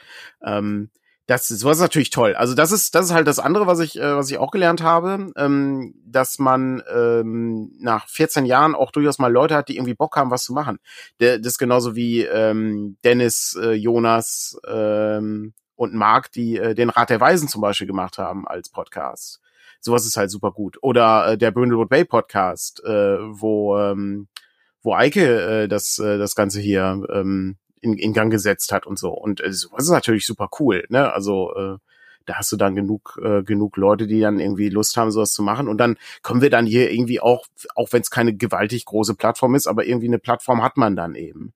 Ähm, das ist, sowas ist natürlich toll. Also das ist, das ist halt das andere, was ich, äh, was ich auch gelernt habe, ähm, dass man ähm, nach 14 Jahren auch durchaus mal Leute hat, die irgendwie Bock haben, was zu machen. Der, das ist genauso wie ähm, Dennis, äh, Jonas ähm, und Marc, die äh, den Rat der Weisen zum Beispiel gemacht haben als Podcast. Sowas ist halt super gut. Oder äh, der Brindlewood Bay Podcast, äh, wo ähm, wo Eike äh, das äh, das Ganze hier ähm, in, in Gang gesetzt hat und so. Und äh, sowas ist natürlich super cool. Ne? Also äh, da hast du dann genug äh, genug Leute, die dann irgendwie Lust haben, sowas zu machen. Und dann kommen wir dann hier irgendwie auch, auch wenn es keine gewaltig große Plattform ist, aber irgendwie eine Plattform hat man dann eben.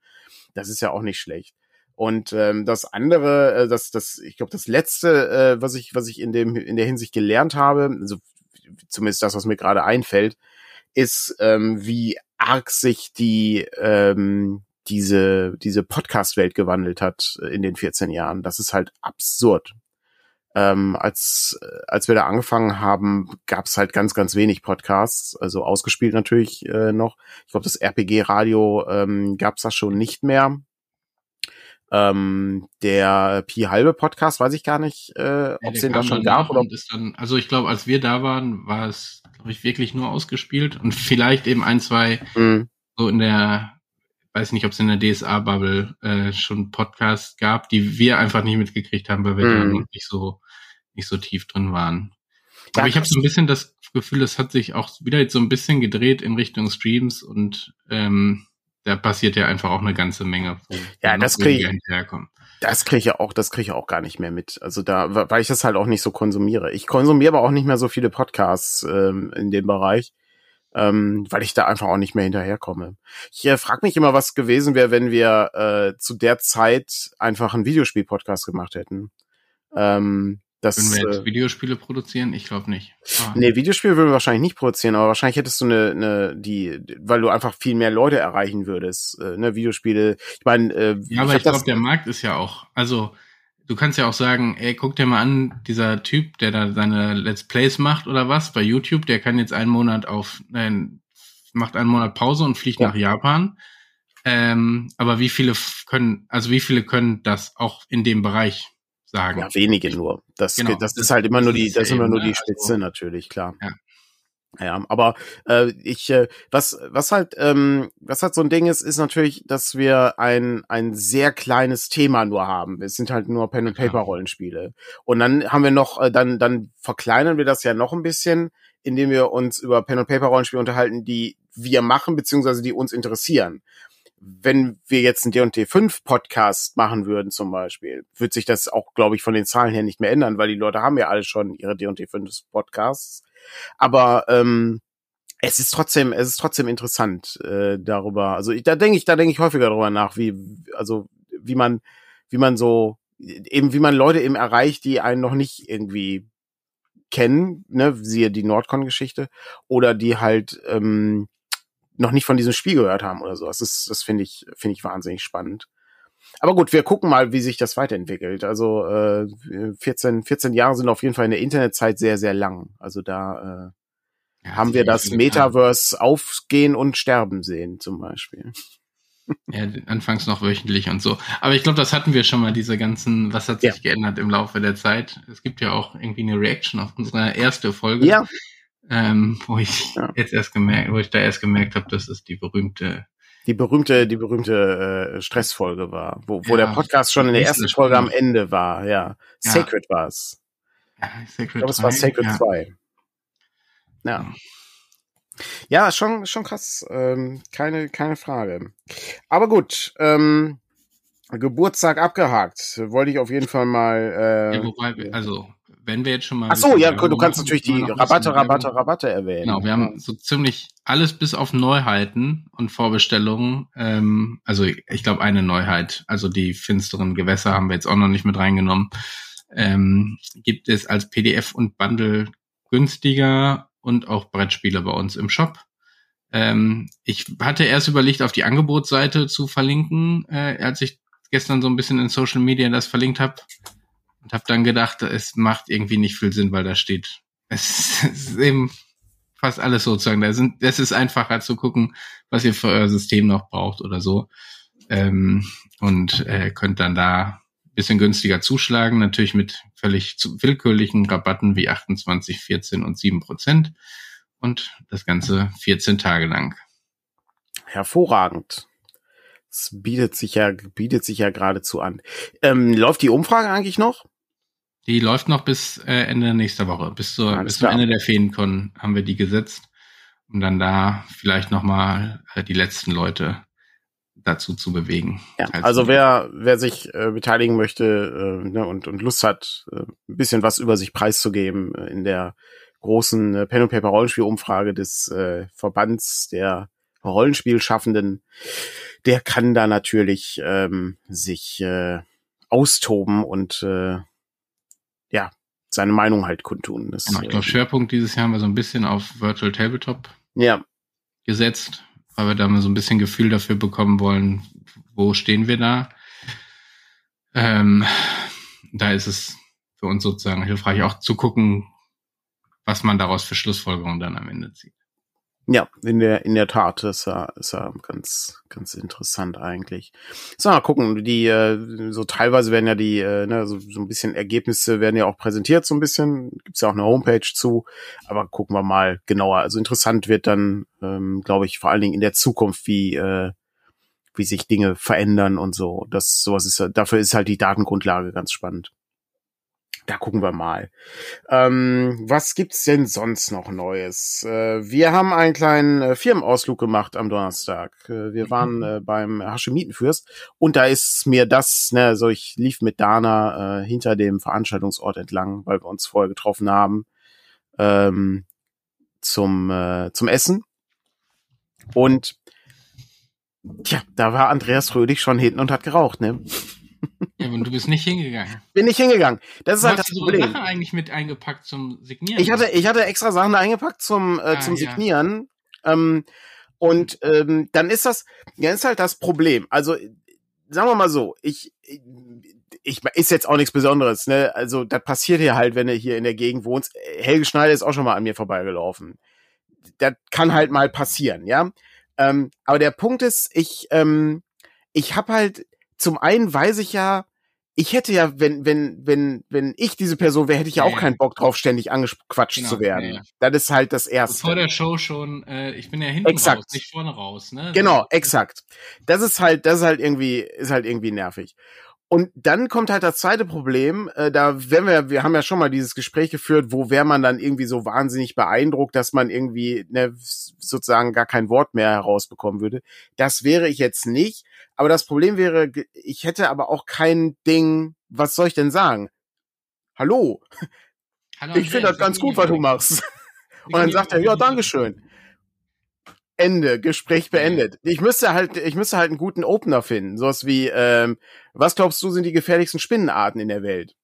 Das ist ja auch nicht schlecht. Und ähm, das andere, äh, das, das, ich glaube, das letzte, äh, was ich, was ich in dem in der Hinsicht gelernt habe, also zumindest das, was mir gerade einfällt, ist, ähm, wie arg sich die ähm, diese diese Podcast-Welt gewandelt hat in den 14 Jahren. Das ist halt absurd. Ähm, als, als wir da angefangen haben, gab es halt ganz, ganz wenig Podcasts, also ausgespielt natürlich äh, noch. Ich glaube, das RPG-Radio ähm, gab es da schon nicht mehr. Ähm, der Pi halbe Podcast, weiß ich gar nicht, äh, ob es den da schon gab oder ist dann, also ich glaube, als wir da waren, war es, glaube ich, wirklich nur ausgespielt und vielleicht eben ein, zwei mhm. so in der weiß nicht, ob es in der DSA-Bubble äh, schon Podcasts gab, die wir einfach nicht mitgekriegt haben, weil wir mm. da noch nicht so nicht so tief drin waren. Aber ich habe so ein bisschen das Gefühl, das hat sich auch wieder jetzt so ein bisschen gedreht in Richtung Streams und ähm, da passiert ja einfach auch eine ganze Menge. Ja, das kriege ich. Das kriege ich ja auch, das kriege ich auch gar nicht mehr mit. Also da, weil ich das halt auch nicht so konsumiere. Ich konsumiere aber auch nicht mehr so viele Podcasts ähm, in dem Bereich ähm, weil ich da einfach auch nicht mehr hinterherkomme. Ich äh, frage mich immer, was gewesen wäre, wenn wir äh, zu der Zeit einfach einen Videospiel-Podcast gemacht hätten. Ähm, das, würden wir jetzt äh, Videospiele produzieren? Ich glaube nicht. Ah. Nee, Videospiele würden wir wahrscheinlich nicht produzieren, aber wahrscheinlich hättest du eine, eine die, weil du einfach viel mehr Leute erreichen würdest. Äh, ne, Videospiele. Ich meine, äh, ja, aber ich, ich glaube, der Markt ist ja auch, also du kannst ja auch sagen, ey, guck dir mal an, dieser Typ, der da seine Let's Plays macht oder was bei YouTube, der kann jetzt einen Monat auf, äh, macht einen Monat Pause und fliegt ja. nach Japan. Ähm, aber wie viele können, also wie viele können das auch in dem Bereich sagen? Ja, wenige nur. Das, genau, das, das ist halt immer nur die, das ist immer nur die ne? also Spitze also, natürlich, klar. Ja. Ja, aber äh, ich, äh, was, was halt, ähm, was halt so ein Ding ist, ist natürlich, dass wir ein ein sehr kleines Thema nur haben. Es sind halt nur Pen and Paper Rollenspiele. Und dann haben wir noch, äh, dann dann verkleinern wir das ja noch ein bisschen, indem wir uns über Pen and Paper Rollenspiele unterhalten, die wir machen beziehungsweise die uns interessieren. Wenn wir jetzt einen D&D 5 Podcast machen würden zum Beispiel, wird sich das auch, glaube ich, von den Zahlen her nicht mehr ändern, weil die Leute haben ja alle schon ihre D&D 5 Podcasts aber ähm, es ist trotzdem, es ist trotzdem interessant äh, darüber. Also ich, da denke ich, da denke ich häufiger darüber nach, wie, also wie man, wie man so eben, wie man Leute eben erreicht, die einen noch nicht irgendwie kennen, ne, siehe die Nordcon-Geschichte, oder die halt ähm, noch nicht von diesem Spiel gehört haben oder so. Das ist, das finde ich, finde ich wahnsinnig spannend. Aber gut, wir gucken mal, wie sich das weiterentwickelt. Also äh, 14, 14 Jahre sind auf jeden Fall in der Internetzeit sehr, sehr lang. Also da äh, ja, haben wir das Metaverse haben. aufgehen und sterben sehen zum Beispiel. Ja, anfangs noch wöchentlich und so. Aber ich glaube, das hatten wir schon mal, diese ganzen, was hat sich ja. geändert im Laufe der Zeit. Es gibt ja auch irgendwie eine Reaction auf unsere erste Folge. Ja. Ähm, wo ich ja. jetzt erst gemerkt, wo ich da erst gemerkt habe, das ist die berühmte die berühmte, die berühmte äh, Stressfolge war, wo, wo ja, der Podcast schon in der ersten Folge am Ende war, ja. ja. Sacred war es. Ja, Sacred ich glaube, es war Sacred ja. 2. Ja. Ja, schon, schon krass. Ähm, keine, keine Frage. Aber gut, ähm, Geburtstag abgehakt. Wollte ich auf jeden Fall mal. Äh, ja, wobei, also wenn wir jetzt schon mal. Ach so, ja, du kannst natürlich die Rabatte, Rabatte, Rabatte erwähnen. Genau, wir haben so ziemlich alles bis auf Neuheiten und Vorbestellungen. Ähm, also ich glaube eine Neuheit, also die finsteren Gewässer haben wir jetzt auch noch nicht mit reingenommen. Ähm, gibt es als PDF und Bundle günstiger und auch Brettspiele bei uns im Shop. Ähm, ich hatte erst überlegt, auf die Angebotsseite zu verlinken, äh, als ich gestern so ein bisschen in Social Media das verlinkt habe und habe dann gedacht, es macht irgendwie nicht viel Sinn, weil da steht, es ist eben fast alles sozusagen. Da sind, es ist einfacher zu gucken, was ihr für euer System noch braucht oder so. Ähm, und äh, könnt dann da bisschen günstiger zuschlagen, natürlich mit völlig willkürlichen Rabatten wie 28, 14 und 7 Prozent. Und das Ganze 14 Tage lang. Hervorragend. Es bietet sich ja, bietet sich ja geradezu an. Ähm, läuft die Umfrage eigentlich noch? Die läuft noch bis äh, Ende nächster Woche. Bis, zur, bis zum Ende der Feenkon haben wir die gesetzt, um dann da vielleicht nochmal äh, die letzten Leute dazu zu bewegen. Ja, also wer, wer sich äh, beteiligen möchte äh, ne, und, und Lust hat, äh, ein bisschen was über sich preiszugeben äh, in der großen äh, Pen and Paper Rollenspielumfrage des äh, Verbands der Rollenspielschaffenden, der kann da natürlich ähm, sich äh, austoben und äh, ja seine Meinung halt kundtun. Das, genau, ich glaube, äh, Schwerpunkt dieses Jahr haben wir so ein bisschen auf Virtual Tabletop ja. gesetzt weil wir da mal so ein bisschen Gefühl dafür bekommen wollen, wo stehen wir da. Ähm, da ist es für uns sozusagen hilfreich auch zu gucken, was man daraus für Schlussfolgerungen dann am Ende zieht. Ja, in der, in der Tat, das ist ja, ist ja ganz, ganz interessant eigentlich. So, mal gucken, die, äh, so teilweise werden ja die, äh, ne, so, so ein bisschen Ergebnisse werden ja auch präsentiert, so ein bisschen. Gibt's ja auch eine Homepage zu, aber gucken wir mal genauer. Also interessant wird dann, ähm, glaube ich, vor allen Dingen in der Zukunft, wie, äh, wie sich Dinge verändern und so. Das, sowas ist, dafür ist halt die Datengrundlage ganz spannend da gucken wir mal. Ähm, was gibt's denn sonst noch Neues? Äh, wir haben einen kleinen äh, Firmenausflug gemacht am Donnerstag. Äh, wir mhm. waren äh, beim Haschemitenfürst und da ist mir das, ne, so ich lief mit Dana äh, hinter dem Veranstaltungsort entlang, weil wir uns vorher getroffen haben ähm, zum äh, zum Essen und Tja, da war Andreas Fröhlich schon hinten und hat geraucht, ne? Ja, und du bist nicht hingegangen. Bin nicht hingegangen. Das ist du halt das du Problem. Sachen eigentlich mit eingepackt zum Signieren? Ich hatte, ich hatte extra Sachen eingepackt zum, äh, ah, zum Signieren. Ja. Ähm, und ähm, dann ist das, ja, ist halt das Problem. Also, sagen wir mal so, ich, ich ist jetzt auch nichts Besonderes, ne? Also, das passiert hier halt, wenn du hier in der Gegend wohnst. Helge Schneider ist auch schon mal an mir vorbeigelaufen. Das kann halt mal passieren, ja. Ähm, aber der Punkt ist, ich, ähm, ich habe halt zum einen weiß ich ja, ich hätte ja, wenn, wenn, wenn, wenn ich diese Person wäre, hätte ich ja, auch ja. keinen Bock drauf, ständig angequatscht genau, zu werden. Ja, das ist halt das Erste. Vor der Show schon, äh, ich bin ja hinten exakt. raus, nicht vorne raus, ne? Genau, exakt. Das ist halt, das ist halt irgendwie, ist halt irgendwie nervig. Und dann kommt halt das zweite Problem, äh, da wenn wir, wir haben ja schon mal dieses Gespräch geführt, wo wäre man dann irgendwie so wahnsinnig beeindruckt, dass man irgendwie ne, sozusagen gar kein Wort mehr herausbekommen würde. Das wäre ich jetzt nicht. Aber das Problem wäre, ich hätte aber auch kein Ding, was soll ich denn sagen? Hallo. Hallo ich finde das ganz gut, was du machst. Und dann sagt er, ja, Dankeschön. Ende, Gespräch beendet. Ich müsste halt, ich müsste halt einen guten Opener finden. Sowas wie, ähm, was glaubst du sind die gefährlichsten Spinnenarten in der Welt?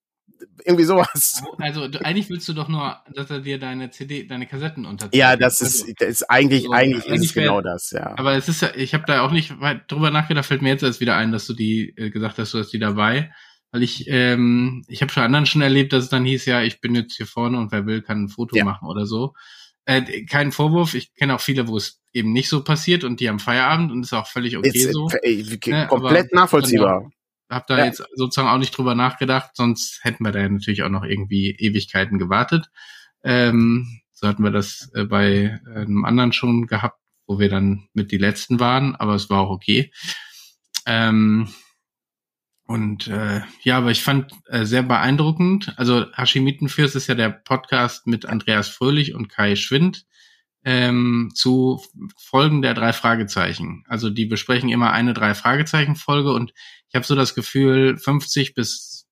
Irgendwie sowas. Also du, eigentlich willst du doch nur, dass er dir deine CD, deine Kassetten unterzieht. Ja, das ist, also, das ist eigentlich, so, eigentlich, eigentlich ist es genau das, ja. Aber es ist ja, ich habe da auch nicht weit drüber nachgedacht, fällt mir jetzt erst wieder ein, dass du die äh, gesagt hast, du hast die dabei. Weil ich, ähm, ich habe schon anderen schon erlebt, dass es dann hieß, ja, ich bin jetzt hier vorne und wer will, kann ein Foto ja. machen oder so. Äh, kein Vorwurf, ich kenne auch viele, wo es eben nicht so passiert und die haben Feierabend und ist auch völlig okay ist, so. Äh, ne, komplett nachvollziehbar. Hab da ja. jetzt sozusagen auch nicht drüber nachgedacht, sonst hätten wir da ja natürlich auch noch irgendwie Ewigkeiten gewartet. Ähm, so hatten wir das äh, bei äh, einem anderen schon gehabt, wo wir dann mit die letzten waren, aber es war auch okay. Ähm, und äh, ja, aber ich fand äh, sehr beeindruckend. Also Hashimitenfürst ist ja der Podcast mit Andreas Fröhlich und Kai Schwind ähm, zu Folgen der drei Fragezeichen. Also die besprechen immer eine drei Fragezeichen Folge und ich habe so das Gefühl, 50 bis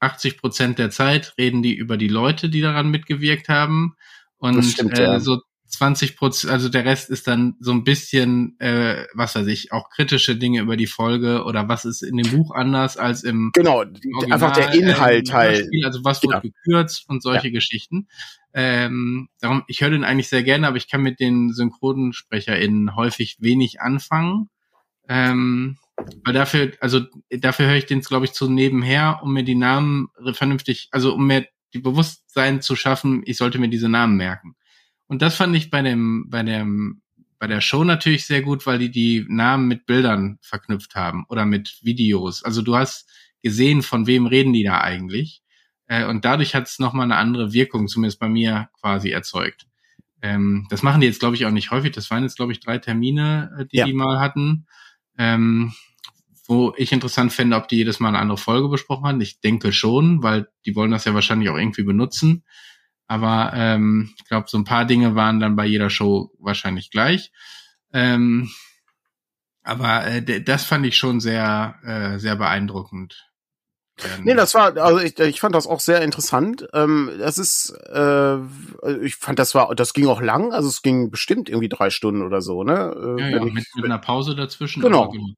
80 Prozent der Zeit reden die über die Leute, die daran mitgewirkt haben. Und stimmt, äh, ja. so 20 Prozent, also der Rest ist dann so ein bisschen, äh, was weiß ich, auch kritische Dinge über die Folge oder was ist in dem Buch anders als im Genau, Original, einfach der Inhalt äh, halt. Also was wird ja. gekürzt und solche ja. Geschichten. Ähm, darum, ich höre den eigentlich sehr gerne, aber ich kann mit den SynchronsprecherInnen häufig wenig anfangen. Ähm, weil dafür, also dafür höre ich den, glaube ich, zu nebenher, um mir die Namen vernünftig, also um mir die Bewusstsein zu schaffen, ich sollte mir diese Namen merken. Und das fand ich bei dem, bei dem, bei der Show natürlich sehr gut, weil die die Namen mit Bildern verknüpft haben oder mit Videos. Also du hast gesehen, von wem reden die da eigentlich. Äh, und dadurch hat es nochmal eine andere Wirkung, zumindest bei mir quasi erzeugt. Ähm, das machen die jetzt, glaube ich, auch nicht häufig. Das waren jetzt, glaube ich, drei Termine, äh, die ja. die mal hatten. Ähm, wo ich interessant fände, ob die jedes Mal eine andere Folge besprochen haben. Ich denke schon, weil die wollen das ja wahrscheinlich auch irgendwie benutzen. Aber ähm, ich glaube, so ein paar Dinge waren dann bei jeder Show wahrscheinlich gleich. Ähm, aber äh, das fand ich schon sehr, äh, sehr beeindruckend. Nee, das war, also ich, ich fand das auch sehr interessant. Ähm, das ist, äh, ich fand das war, das ging auch lang, also es ging bestimmt irgendwie drei Stunden oder so, ne? Äh, ja, ja, ich, mit, mit einer Pause dazwischen. Genau. genau.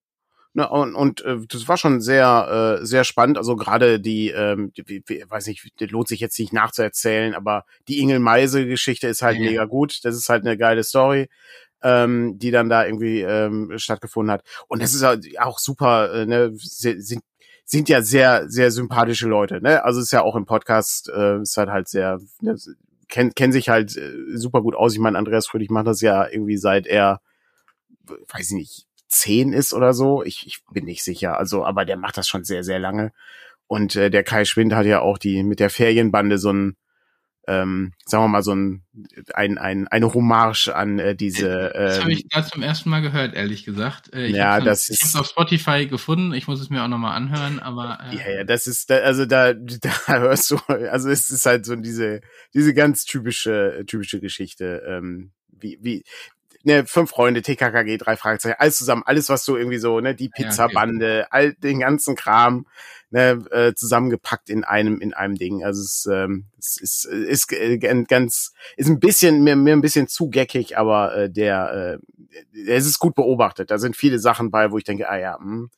Ne, und und äh, das war schon sehr äh, sehr spannend. Also gerade die, ähm, die, weiß nicht, lohnt sich jetzt nicht nachzuerzählen, aber die Ingel Meise Geschichte ist halt ja. mega gut. Das ist halt eine geile Story, ähm, die dann da irgendwie ähm, stattgefunden hat. Und das ist halt auch super. Äh, ne, sind sind ja sehr sehr sympathische Leute. Ne, also ist ja auch im Podcast äh, ist halt halt sehr ne, kennen kennen sich halt äh, super gut aus. Ich meine, Andreas Fröhlich macht das ja irgendwie seit er weiß ich nicht zehn ist oder so. Ich, ich bin nicht sicher. Also, aber der macht das schon sehr, sehr lange. Und äh, der Kai Schwind hat ja auch die mit der Ferienbande so ein, ähm, sagen wir mal, so ein, ein, ein eine Hommage an äh, diese. Äh, das habe ich da zum ersten Mal gehört, ehrlich gesagt. Äh, ich ja, hab's, das ich ist. Ich auf Spotify gefunden. Ich muss es mir auch nochmal anhören, aber. Äh, ja, ja, das ist, da, also da, da hörst du, also es ist halt so diese, diese ganz typische, typische Geschichte. Ähm, wie, wie, ne, fünf Freunde, TKKG, drei Fragezeichen, alles zusammen, alles, was so irgendwie so, ne, die Pizzabande, okay. all den ganzen Kram, ne, äh, zusammengepackt in einem, in einem Ding. Also es, ähm, es ist, ist, ist ganz, ist ein bisschen, mir, mir ein bisschen zu geckig, aber äh, der, äh, es ist gut beobachtet. Da sind viele Sachen bei, wo ich denke, ah ja, mh,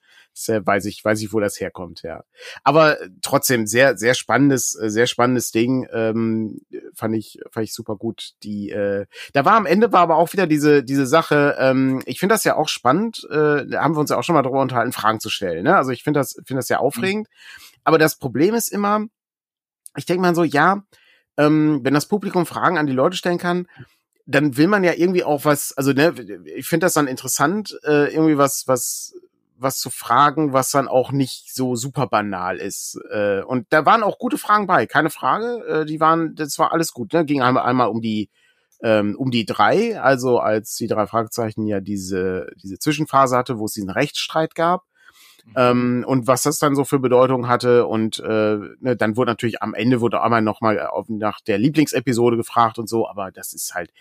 äh, weiß ich, weiß ich, wo das herkommt, ja. Aber trotzdem sehr, sehr spannendes, äh, sehr spannendes Ding. Ähm, fand ich, fand ich super gut. Die, äh, da war am Ende war aber auch wieder diese, diese Sache. Ähm, ich finde das ja auch spannend. Äh, da haben wir uns ja auch schon mal darüber unterhalten, Fragen zu stellen. Ne? Also ich finde das, finde das ja aufregend. Mhm. Aber das Problem ist immer, ich denke mal so, ja, ähm, wenn das Publikum Fragen an die Leute stellen kann, dann will man ja irgendwie auch was, also ne, ich finde das dann interessant, äh, irgendwie was, was was zu fragen, was dann auch nicht so super banal ist. Äh, und da waren auch gute Fragen bei, keine Frage. Äh, die waren, das war alles gut. Ne? Ging einmal, einmal um die ähm, um die drei, also als die drei Fragezeichen ja diese diese Zwischenphase hatte, wo es diesen Rechtsstreit gab. Mhm. Ähm, und was das dann so für Bedeutung hatte und äh, ne, dann wurde natürlich am Ende wurde einmal nochmal nach der Lieblingsepisode gefragt und so, aber das ist halt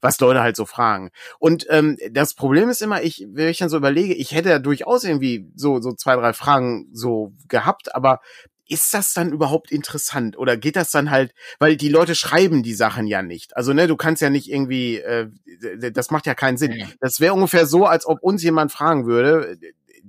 was Leute halt so fragen. Und ähm, das Problem ist immer, ich, wenn ich dann so überlege, ich hätte ja durchaus irgendwie so, so zwei, drei Fragen so gehabt, aber ist das dann überhaupt interessant oder geht das dann halt, weil die Leute schreiben die Sachen ja nicht. Also ne, du kannst ja nicht irgendwie, äh, das macht ja keinen Sinn. Ja. Das wäre ungefähr so, als ob uns jemand fragen würde,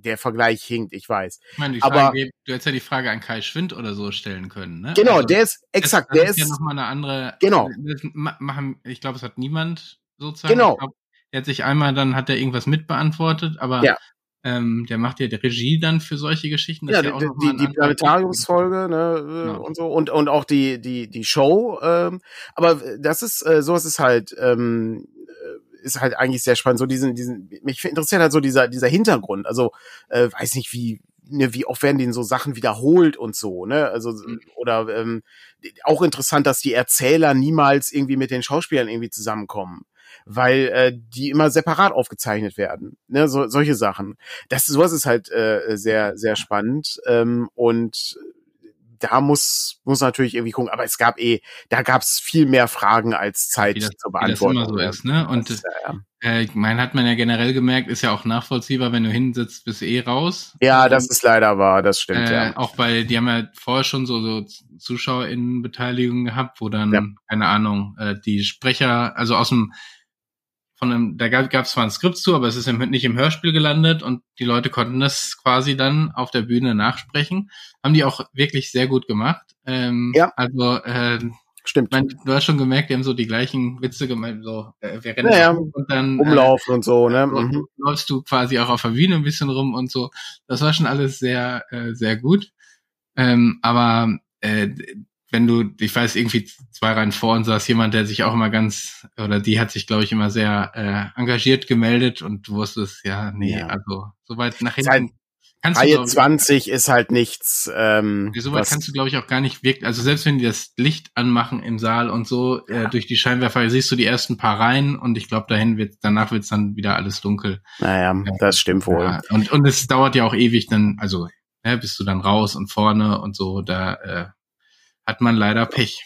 der Vergleich hinkt, ich weiß. Ich meine, die Frage, aber du hättest ja die Frage an Kai Schwind oder so stellen können, ne? Genau, also, der ist exakt, das, das der ist ja noch mal eine andere. Genau. Machen, ich glaube, es hat niemand sozusagen. Genau. Glaub, er hat sich einmal dann hat er irgendwas mitbeantwortet, aber ja. Ähm, der macht ja die Regie dann für solche Geschichten. Ja, ja die, die Planetariumsfolge ne, genau. und so und und auch die die die Show. Ähm, aber das ist äh, sowas ist halt ähm, ist halt eigentlich sehr spannend. So diesen, diesen, mich interessiert halt so dieser, dieser Hintergrund. Also, äh, weiß nicht, wie, ne, wie oft werden denen so Sachen wiederholt und so, ne? Also, mhm. oder ähm, auch interessant, dass die Erzähler niemals irgendwie mit den Schauspielern irgendwie zusammenkommen weil äh, die immer separat aufgezeichnet werden. Ne, so, solche Sachen. Das sowas ist halt äh, sehr sehr spannend ähm, und da muss, muss natürlich irgendwie gucken, aber es gab eh, da gab es viel mehr Fragen als Zeit das, zu beantworten. Wie das immer so ist, ne? Und das, ja, ja. Äh, mein hat man ja generell gemerkt, ist ja auch nachvollziehbar, wenn du hinsitzt, bist eh raus. Ja, Und, das ist leider wahr, das stimmt, äh, ja. Auch weil die haben ja vorher schon so, so ZuschauerInnenbeteiligung gehabt, wo dann, ja. keine Ahnung, äh, die Sprecher, also aus dem von einem, da gab es zwar ein Skript zu, aber es ist nicht im Hörspiel gelandet und die Leute konnten das quasi dann auf der Bühne nachsprechen. Haben die auch wirklich sehr gut gemacht. Ähm, ja. Also äh, Stimmt. Man, du hast schon gemerkt, die haben so die gleichen Witze gemeint, so äh, wir rennen naja, und dann umlaufen äh, und so, ne? Mhm. Läufst du quasi auch auf der Bühne ein bisschen rum und so. Das war schon alles sehr, äh, sehr gut. Ähm, aber äh, wenn du, ich weiß, irgendwie zwei Reihen vor uns saß jemand, der sich auch immer ganz, oder die hat sich, glaube ich, immer sehr äh, engagiert gemeldet und du wusstest, ja, nee, ja. also soweit nach hinten. Kannst Reihe du, 20 ist halt nichts. Ähm, so weit kannst du, glaube ich, auch gar nicht wirken. Also selbst wenn die das Licht anmachen im Saal und so, äh, ja. äh, durch die Scheinwerfer siehst du die ersten paar Reihen und ich glaube, dahin wird, danach wird's dann wieder alles dunkel. Naja, das stimmt wohl. Ja, und, und es dauert ja auch ewig dann, also ja, bist du dann raus und vorne und so, da äh, hat man leider Pech.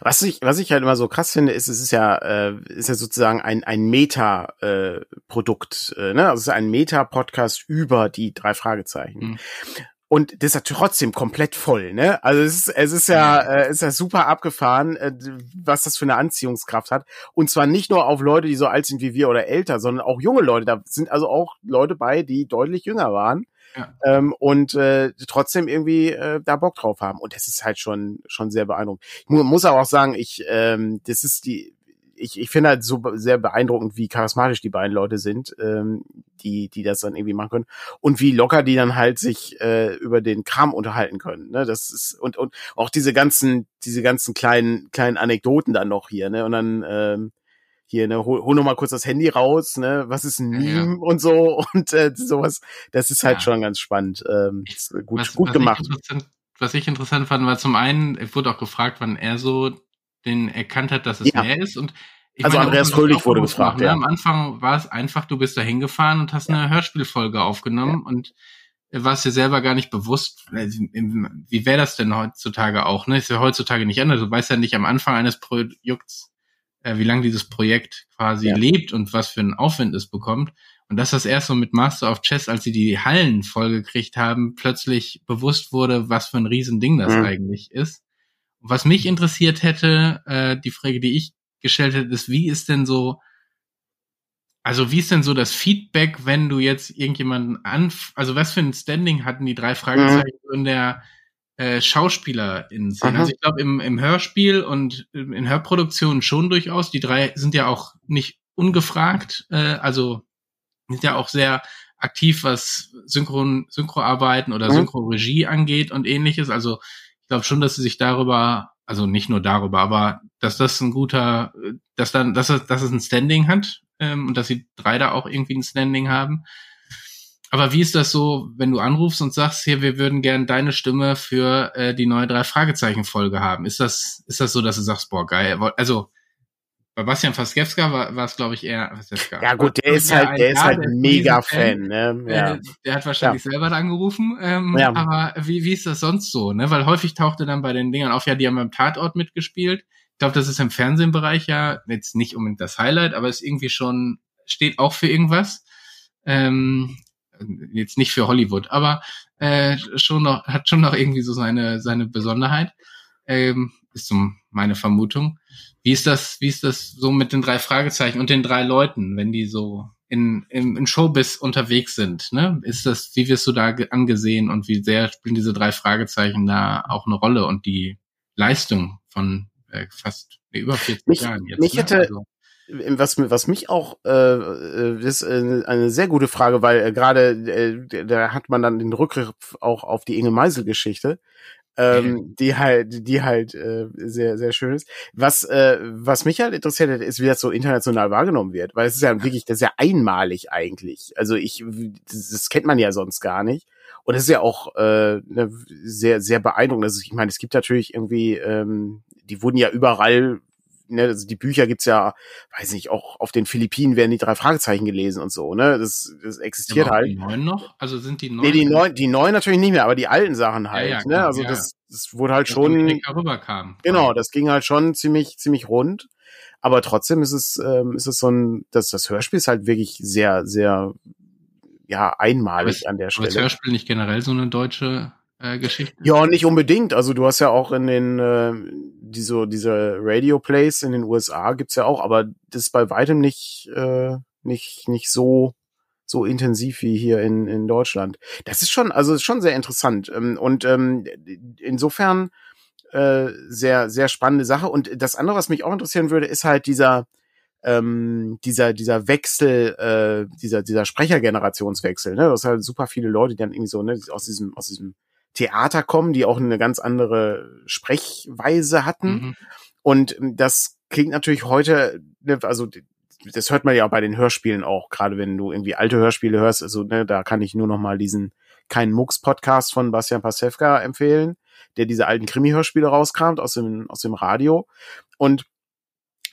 Was ich, was ich halt immer so krass finde, ist, es ist ja, äh, ist ja sozusagen ein, ein Meta-Produkt, äh, äh, ne? Also es ist ein Meta-Podcast über die drei Fragezeichen. Mhm. Und das ist ja trotzdem komplett voll, ne? Also es ist, es ist ja, äh, ist ja super abgefahren, äh, was das für eine Anziehungskraft hat. Und zwar nicht nur auf Leute, die so alt sind wie wir oder älter, sondern auch junge Leute. Da sind also auch Leute bei, die deutlich jünger waren ja. ähm, und äh, trotzdem irgendwie äh, da Bock drauf haben. Und das ist halt schon schon sehr beeindruckend. Ich mu muss aber auch sagen, ich ähm, das ist die ich, ich finde halt so sehr beeindruckend, wie charismatisch die beiden Leute sind, ähm, die, die das dann irgendwie machen können. Und wie locker die dann halt sich äh, über den Kram unterhalten können. Ne? Das ist, und, und auch diese ganzen, diese ganzen kleinen, kleinen Anekdoten dann noch hier, ne? Und dann, ähm, hier, ne, hol, hol noch mal kurz das Handy raus, ne, was ist ein Meme ja. und so und äh, sowas. Das ist halt ja. schon ganz spannend. Ähm, gut, was, gut was gemacht. Ich was ich interessant fand, war zum einen, ich wurde auch gefragt, wann er so den erkannt hat, dass es ja. mehr ist und ich also meine, Andreas Fröhlich wurde gefragt. Machen, ja. Am Anfang war es einfach, du bist da hingefahren und hast eine Hörspielfolge aufgenommen und warst dir selber gar nicht bewusst, äh, wie wäre das denn heutzutage auch, ne? Ist ja heutzutage nicht anders. Du weißt ja nicht am Anfang eines Projekts, äh, wie lange dieses Projekt quasi ja. lebt und was für einen Aufwand es bekommt. Und dass das erst so mit Master of Chess, als sie die Hallen vollgekriegt haben, plötzlich bewusst wurde, was für ein Riesending das mhm. eigentlich ist. Und was mich interessiert hätte, äh, die Frage, die ich gestellt hätte, ist, wie ist denn so, also wie ist denn so das Feedback, wenn du jetzt irgendjemanden anf, also was für ein Standing hatten die drei Fragezeichen mhm. in der äh, Schauspieler in Szene. Also ich glaube im, im Hörspiel und in Hörproduktionen schon durchaus. Die drei sind ja auch nicht ungefragt, äh, also sind ja auch sehr aktiv, was Synchron, Synchroarbeiten oder mhm. Synchroregie angeht und ähnliches. Also ich glaube schon, dass sie sich darüber, also nicht nur darüber, aber dass das ein guter, dass dann, dass es, dass es ein Standing hat ähm, und dass sie drei da auch irgendwie ein Standing haben. Aber wie ist das so, wenn du anrufst und sagst, hier, wir würden gern deine Stimme für äh, die neue drei Fragezeichen Folge haben? Ist das ist das so, dass du sagst, boah geil? Also bei Bastian Faskewska war, war es, glaube ich, eher Faskewska. Ja gut, der ist halt, der ist halt ein mega Fan. Ne? Ja. Der, der hat wahrscheinlich ja. selber angerufen. Ähm, ja. Aber wie, wie ist das sonst so? Ne? Weil häufig tauchte dann bei den Dingern auf, ja, die haben beim Tatort mitgespielt. Ich glaube, das ist im Fernsehbereich ja jetzt nicht unbedingt das Highlight, aber ist irgendwie schon steht auch für irgendwas. Ähm, jetzt nicht für Hollywood, aber äh, schon noch, hat schon noch irgendwie so seine, seine Besonderheit. Ähm, ist so meine Vermutung. Wie ist das, wie ist das so mit den drei Fragezeichen und den drei Leuten, wenn die so in, in, in Showbiz unterwegs sind? Ne? Ist das, wie wirst du da angesehen und wie sehr spielen diese drei Fragezeichen da auch eine Rolle und die Leistung von äh, fast über 40 mich, Jahren jetzt? Mich ne? hätte, also, was, was mich auch, äh, äh ist äh, eine sehr gute Frage, weil äh, gerade äh, da hat man dann den Rückgriff auch auf die Inge Meisel-Geschichte, ähm, die halt, die halt äh, sehr, sehr schön ist. Was, äh, was mich halt interessiert hat, ist, wie das so international wahrgenommen wird, weil es ist ja wirklich, das ist ja einmalig eigentlich. Also ich, das, das kennt man ja sonst gar nicht. Und das ist ja auch äh, ne, sehr, sehr beeindruckend. Also ich meine, es gibt natürlich irgendwie, ähm, die wurden ja überall ne, also die Bücher gibt's ja, weiß nicht, auch auf den Philippinen werden die drei Fragezeichen gelesen und so, ne? Das, das existiert ja, halt. Die neuen noch? Also sind die neuen? Nee, die neuen, die neuen natürlich nicht mehr, aber die alten Sachen halt, ja, ja, ne? Also das, das wurde halt das schon. Rüberkam. Genau, das ging halt schon ziemlich, ziemlich rund. Aber trotzdem ist es, ähm, ist es so ein, das, das Hörspiel ist halt wirklich sehr, sehr, ja, einmalig aber an der Stelle. Ist das Hörspiel nicht generell so eine deutsche äh, Geschichte? Ja, nicht unbedingt. Also du hast ja auch in den äh, diese diese Radio Plays in den USA gibt's ja auch, aber das ist bei weitem nicht äh, nicht nicht so so intensiv wie hier in in Deutschland. Das ist schon also ist schon sehr interessant ähm, und ähm, insofern äh, sehr sehr spannende Sache. Und das andere, was mich auch interessieren würde, ist halt dieser ähm, dieser dieser Wechsel, äh, dieser dieser Sprechergenerationswechsel. Ne, das halt super viele Leute, die dann irgendwie so ne aus diesem aus diesem Theater kommen, die auch eine ganz andere Sprechweise hatten. Mhm. Und das klingt natürlich heute, ne, also das hört man ja auch bei den Hörspielen auch, gerade wenn du irgendwie alte Hörspiele hörst, also ne, da kann ich nur noch mal diesen kein Mux Podcast von Bastian Pasewka empfehlen, der diese alten Krimi-Hörspiele rauskramt aus dem aus dem Radio und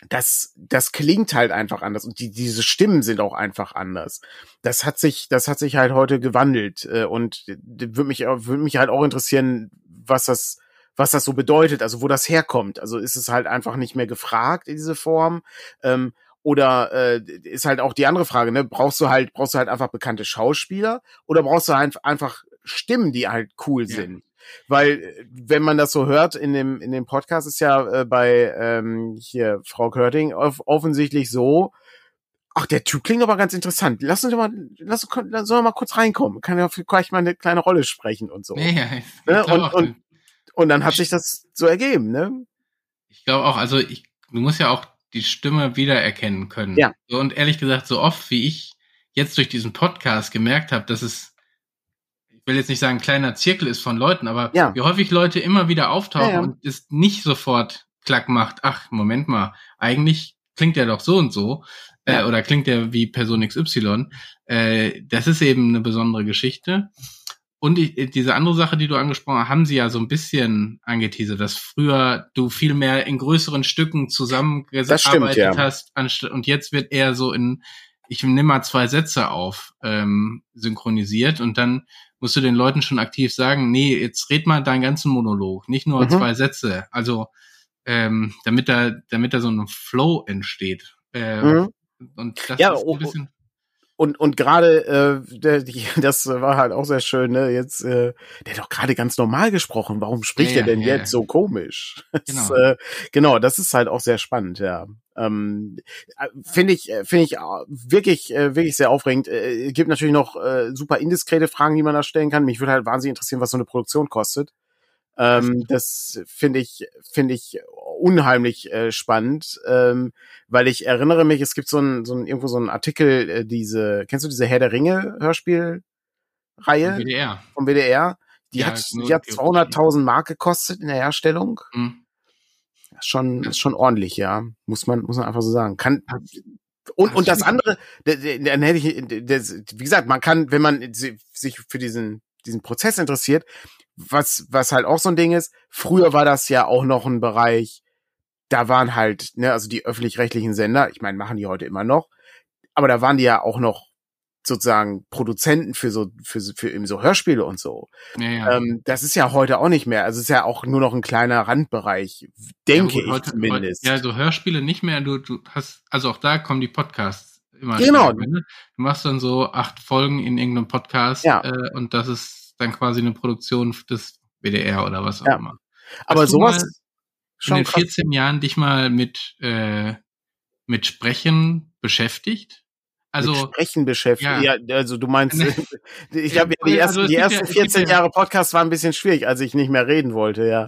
das, das klingt halt einfach anders und die, diese Stimmen sind auch einfach anders. Das hat sich, das hat sich halt heute gewandelt äh, und würde mich, würde mich halt auch interessieren, was das, was das so bedeutet, also wo das herkommt. Also ist es halt einfach nicht mehr gefragt in diese Form. Ähm, oder äh, ist halt auch die andere Frage, ne? Brauchst du halt, brauchst du halt einfach bekannte Schauspieler oder brauchst du halt einfach Stimmen, die halt cool ja. sind? Weil, äh, wenn man das so hört in dem, in dem Podcast, ist ja äh, bei ähm, hier Frau Körting off offensichtlich so, ach, der Typ klingt aber ganz interessant. Lass uns mal, lass, lass uns mal kurz reinkommen. Kann ja vielleicht mal eine kleine Rolle sprechen und so. Ja, ne? und, und, und dann hat sich das so ergeben, ne? Ich glaube auch, also ich, du musst ja auch die Stimme wiedererkennen können. Ja. Und ehrlich gesagt, so oft wie ich jetzt durch diesen Podcast gemerkt habe, dass es will jetzt nicht sagen, kleiner Zirkel ist von Leuten, aber ja. wie häufig Leute immer wieder auftauchen ja, ja. und es nicht sofort klack macht, ach, Moment mal, eigentlich klingt der doch so und so, äh, oder klingt der wie Person XY. Äh, das ist eben eine besondere Geschichte. Und ich, diese andere Sache, die du angesprochen hast, haben sie ja so ein bisschen angeteasert, dass früher du viel mehr in größeren Stücken zusammengearbeitet ja. hast, und jetzt wird eher so in, ich nehme mal zwei Sätze auf, ähm, synchronisiert und dann musst du den Leuten schon aktiv sagen, nee, jetzt red mal deinen ganzen Monolog, nicht nur mhm. zwei Sätze. Also ähm, damit da, damit da so ein Flow entsteht. Äh, mhm. Und das ja, ist ein bisschen und und gerade äh, das war halt auch sehr schön ne jetzt äh, der hat doch gerade ganz normal gesprochen warum spricht ja, er denn ja, jetzt so komisch genau. Das, äh, genau das ist halt auch sehr spannend ja ähm, äh, finde ich äh, finde ich äh, wirklich wirklich sehr aufregend äh, gibt natürlich noch äh, super indiskrete Fragen die man da stellen kann mich würde halt wahnsinnig interessieren was so eine Produktion kostet ähm, das finde ich, finde ich unheimlich äh, spannend, ähm, weil ich erinnere mich, es gibt so ein, so ein irgendwo so ein Artikel, äh, diese, kennst du diese Herr der Ringe Hörspielreihe? Vom WDR. Vom WDR. Die ja, hat, die hat 200.000 Mark gekostet in der Herstellung. Mhm. Ist schon, ist schon ordentlich, ja. Muss man, muss man einfach so sagen. Kann, und, und das andere, dann hätte ich, wie gesagt, man kann, wenn man sich für diesen, diesen Prozess interessiert, was, was halt auch so ein Ding ist, früher war das ja auch noch ein Bereich, da waren halt, ne, also die öffentlich-rechtlichen Sender, ich meine, machen die heute immer noch, aber da waren die ja auch noch sozusagen Produzenten für so für, für eben so Hörspiele und so. Ja, ja. Ähm, das ist ja heute auch nicht mehr. Also es ist ja auch nur noch ein kleiner Randbereich, denke ja, heute, ich zumindest. Heute, ja, so Hörspiele nicht mehr. Du du hast also auch da kommen die Podcasts immer. Genau. Stärker, ne? Du machst dann so acht Folgen in irgendeinem Podcast ja. äh, und das ist dann quasi eine Produktion des WDR oder was auch immer. Aber sowas schon in den 14 krass. Jahren dich mal mit äh, mit Sprechen beschäftigt? Also mit Sprechen beschäftigt. Ja. ja, also du meinst, ich glaube, die ersten, also die ersten ja, 14 Jahre Podcast waren ein bisschen schwierig, als ich nicht mehr reden wollte, ja.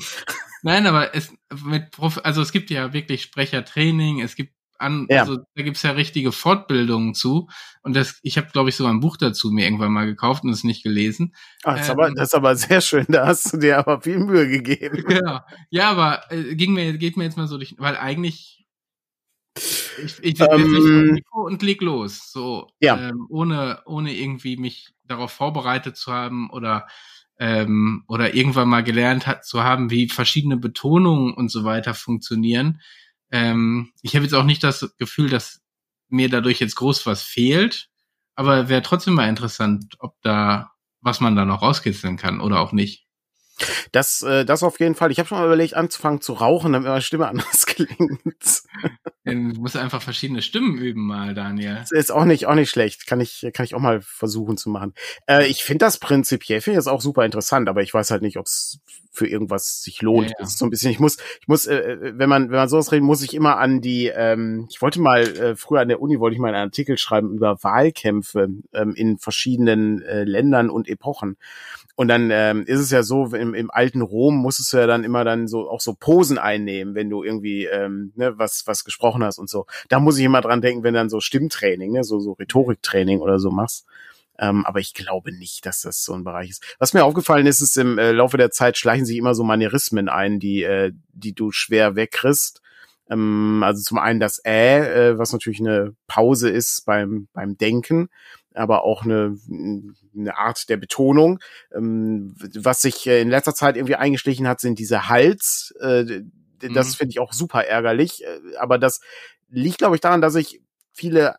Nein, aber es mit Prof also es gibt ja wirklich Sprechertraining, es gibt an, ja. also da gibt's ja richtige Fortbildungen zu. Und das, ich habe, glaube ich, sogar ein Buch dazu mir irgendwann mal gekauft und es nicht gelesen. Ach, das, ähm, ist aber, das ist aber sehr schön, da hast du dir aber viel Mühe gegeben. Ja, ja aber äh, ging mir, geht mir jetzt mal so durch, weil eigentlich ich, ich ähm, Mikro und leg los. So, ja. ähm, ohne, ohne irgendwie mich darauf vorbereitet zu haben oder ähm, oder irgendwann mal gelernt hat, zu haben, wie verschiedene Betonungen und so weiter funktionieren. Ähm, ich habe jetzt auch nicht das Gefühl, dass mir dadurch jetzt groß was fehlt, aber wäre trotzdem mal interessant, ob da, was man da noch rauskitzeln kann oder auch nicht. Das, äh, das auf jeden Fall. Ich habe schon mal überlegt, anzufangen zu rauchen, damit meine Stimme anders klingt. Du musst einfach verschiedene Stimmen üben mal, Daniel. Das ist auch nicht, auch nicht schlecht. Kann ich, kann ich auch mal versuchen zu machen. Äh, ich finde das prinzipiell, finde ich das auch super interessant, aber ich weiß halt nicht, ob es für irgendwas sich lohnt. Ja, ja. So ein bisschen, ich muss, ich muss, äh, wenn man, wenn man sowas redet, muss ich immer an die, ähm, ich wollte mal, äh, früher an der Uni wollte ich mal einen Artikel schreiben über Wahlkämpfe ähm, in verschiedenen äh, Ländern und Epochen. Und dann ähm, ist es ja so, im, im alten Rom musstest du ja dann immer dann so auch so Posen einnehmen, wenn du irgendwie ähm, ne, was was gesprochen hast und so. Da muss ich immer dran denken, wenn dann so Stimmtraining, ne, so so Rhetoriktraining oder so machst. Ähm, aber ich glaube nicht, dass das so ein Bereich ist. Was mir aufgefallen ist, ist im äh, Laufe der Zeit schleichen sich immer so Manierismen ein, die äh, die du schwer wegkriegst. Ähm, also zum einen das Äh, äh, was natürlich eine Pause ist beim, beim Denken, aber auch eine, eine Art der Betonung. Ähm, was sich äh, in letzter Zeit irgendwie eingeschlichen hat, sind diese Hals. Äh, das mhm. finde ich auch super ärgerlich. Äh, aber das liegt, glaube ich, daran, dass ich viele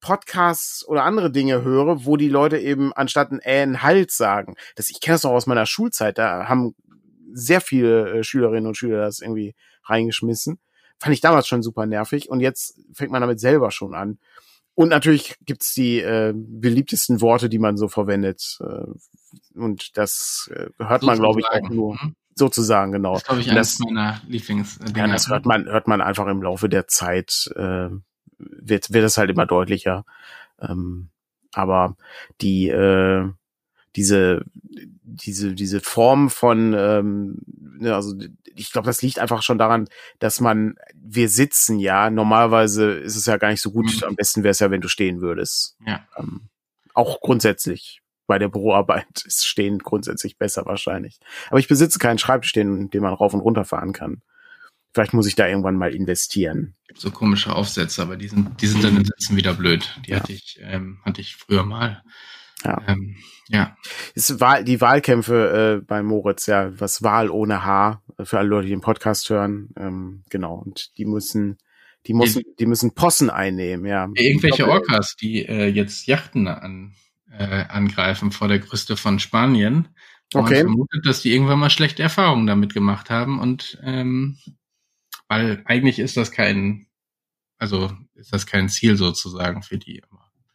Podcasts oder andere Dinge höre, wo die Leute eben anstatt ein Äh ein Hals sagen. Das, ich kenne das noch aus meiner Schulzeit. Da haben sehr viele äh, Schülerinnen und Schüler das irgendwie reingeschmissen. Fand ich damals schon super nervig und jetzt fängt man damit selber schon an. Und natürlich gibt's die äh, beliebtesten Worte, die man so verwendet. Äh, und das äh, hört man, glaube ich, auch nur mhm. Sozusagen, genau. Das glaube ich eines meiner Lieblings. Ja, das hört man, hört man einfach im Laufe der Zeit, äh, wird, wird es halt immer deutlicher. Ähm, aber die, äh, diese, diese, diese Form von, ähm, ne, also ich glaube, das liegt einfach schon daran, dass man, wir sitzen ja, normalerweise ist es ja gar nicht so gut, mhm. am besten wäre es ja, wenn du stehen würdest. Ja. Ähm, auch grundsätzlich bei der Büroarbeit ist Stehen grundsätzlich besser wahrscheinlich. Aber ich besitze keinen Schreibtisch, den, den man rauf und runter fahren kann. Vielleicht muss ich da irgendwann mal investieren. Gibt so komische Aufsätze, aber die sind, die sind dann im Sitzen wieder blöd. Die ja. hatte ich, ähm, hatte ich früher mal. Ja. Ähm, ja. Ist Wahl, die Wahlkämpfe äh, bei Moritz, ja, was Wahl ohne H, für alle Leute, die den Podcast hören, ähm, genau. Und die müssen, die müssen, die müssen Possen einnehmen, ja. Irgendwelche Orcas, die äh, jetzt Yachten an, äh, angreifen vor der Küste von Spanien. Okay. Man vermutet, dass die irgendwann mal schlechte Erfahrungen damit gemacht haben und ähm, weil eigentlich ist das kein, also ist das kein Ziel sozusagen für die.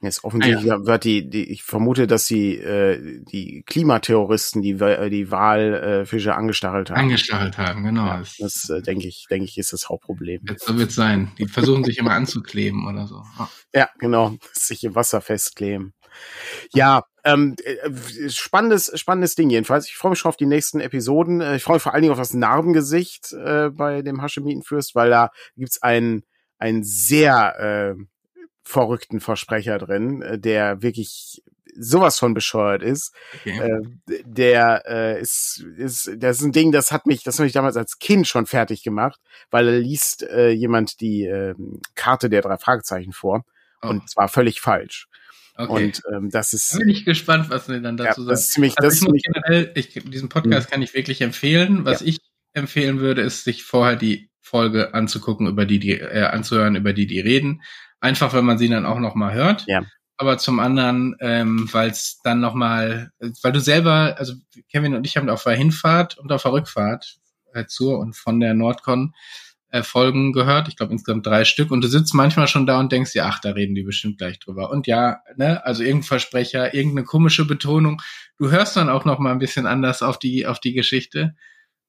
Jetzt offensichtlich ah, ja. wird die, die, ich vermute, dass sie äh, die Klimaterroristen die die Walfische äh, angestachelt haben. Angestachelt haben, genau. Ja, das äh, denke ich, denke ich, ist das Hauptproblem. Jetzt so wird sein. Die versuchen sich immer anzukleben oder so. Oh. Ja, genau, sich im Wasser festkleben. Ja, ähm, äh, spannendes, spannendes Ding jedenfalls. Ich freue mich schon auf die nächsten Episoden. Äh, ich freue mich vor allen Dingen auf das Narbengesicht äh, bei dem Haschemitenfürst, weil da gibt's einen, einen sehr äh, verrückten Versprecher drin, äh, der wirklich sowas von bescheuert ist. Okay. Äh, der äh, ist, ist, das ist ein Ding, das hat mich, das hat mich damals als Kind schon fertig gemacht, weil er liest äh, jemand die äh, Karte der drei Fragezeichen vor oh. und zwar völlig falsch. Okay. Und ähm, das ist. Da bin ich gespannt, was du dann dazu ja, das Ist ziemlich, also das ich muss generell, ich, diesen Podcast mhm. kann ich wirklich empfehlen. Was ja. ich empfehlen würde, ist, sich vorher die Folge anzugucken, über die die äh, anzuhören, über die die reden, Einfach, wenn man sie dann auch noch mal hört. Ja. Aber zum anderen, ähm, weil es dann noch mal, weil du selber, also Kevin und ich haben auf der Hinfahrt und auf der Rückfahrt äh, zur und von der Nordcon Folgen gehört. Ich glaube insgesamt drei Stück. Und du sitzt manchmal schon da und denkst dir, ach, da reden die bestimmt gleich drüber. Und ja, ne, also irgendein Versprecher, irgendeine komische Betonung. Du hörst dann auch noch mal ein bisschen anders auf die auf die Geschichte.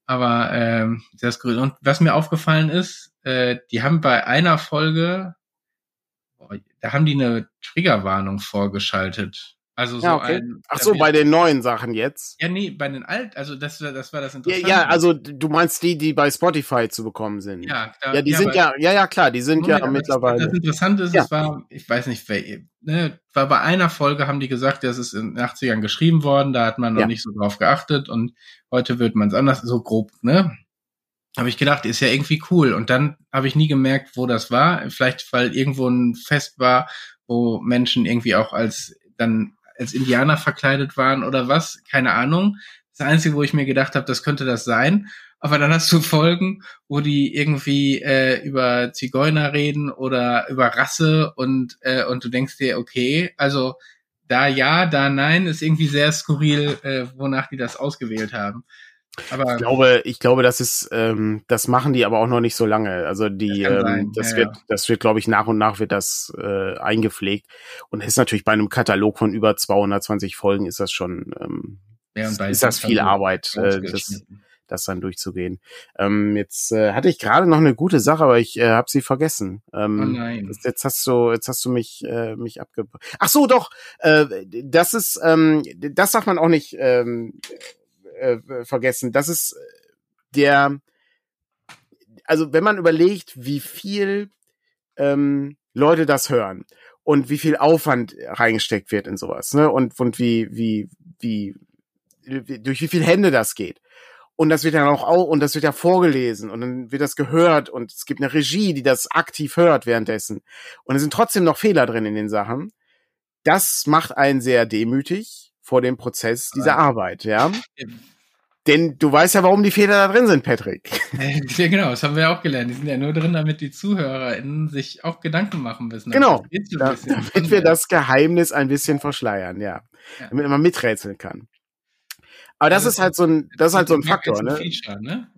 Aber ähm, das grün. Und was mir aufgefallen ist, äh, die haben bei einer Folge da haben die eine Triggerwarnung vorgeschaltet. Also so ja, okay. ein, Ach so, bei den neuen Sachen jetzt? Ja, nee, bei den alten, also das, das war das Interessante. Ja, ja, also du meinst die, die bei Spotify zu bekommen sind. Ja, da, ja die ja, sind ja, ja, ja, klar, die sind Moment, ja mittlerweile. Das Interessante ist, ja. es war, ich weiß nicht, wer, ne, war bei einer Folge haben die gesagt, das ist in den 80ern geschrieben worden, da hat man noch nicht so drauf geachtet und heute wird man es anders, so grob, ne? habe ich gedacht, ist ja irgendwie cool. Und dann habe ich nie gemerkt, wo das war. Vielleicht, weil irgendwo ein Fest war, wo Menschen irgendwie auch als dann als Indianer verkleidet waren oder was, keine Ahnung. Das Einzige, wo ich mir gedacht habe, das könnte das sein. Aber dann hast du Folgen, wo die irgendwie äh, über Zigeuner reden oder über Rasse und äh, und du denkst dir, okay, also da ja, da nein, ist irgendwie sehr skurril, äh, wonach die das ausgewählt haben. Aber ich glaube, ich glaube, das ist, ähm, das machen die aber auch noch nicht so lange. Also die, das, ähm, das ja, wird, ja. das wird, glaube ich, nach und nach wird das äh, eingepflegt. Und ist natürlich bei einem Katalog von über 220 Folgen ist das schon, ähm, ja, ist das viel Arbeit, äh, das, das dann durchzugehen. Ähm, jetzt äh, hatte ich gerade noch eine gute Sache, aber ich äh, habe sie vergessen. Ähm, oh nein. Jetzt hast du, jetzt hast du mich äh, mich abge. Ach so, doch. Äh, das ist, ähm, das darf man auch nicht. Ähm, äh, vergessen. Das ist der, also wenn man überlegt, wie viel ähm, Leute das hören und wie viel Aufwand reingesteckt wird in sowas, ne? Und, und wie, wie, wie, durch wie viele Hände das geht. und das wird ja auch, auch und das wird ja vorgelesen und dann wird das gehört und es gibt eine Regie, die das aktiv hört währenddessen. Und es sind trotzdem noch Fehler drin in den Sachen. Das macht einen sehr demütig vor dem Prozess dieser Arbeit, ja. Denn du weißt ja, warum die Fehler da drin sind, Patrick. Ja, genau, das haben wir ja auch gelernt. Die sind ja nur drin, damit die ZuhörerInnen sich auch Gedanken machen müssen. Genau, da, damit wir das Geheimnis ein bisschen verschleiern, ja. ja. Damit man miträtseln kann. Aber das, das ist halt so ein, das ist halt so ein Faktor, ne? Feature, ne?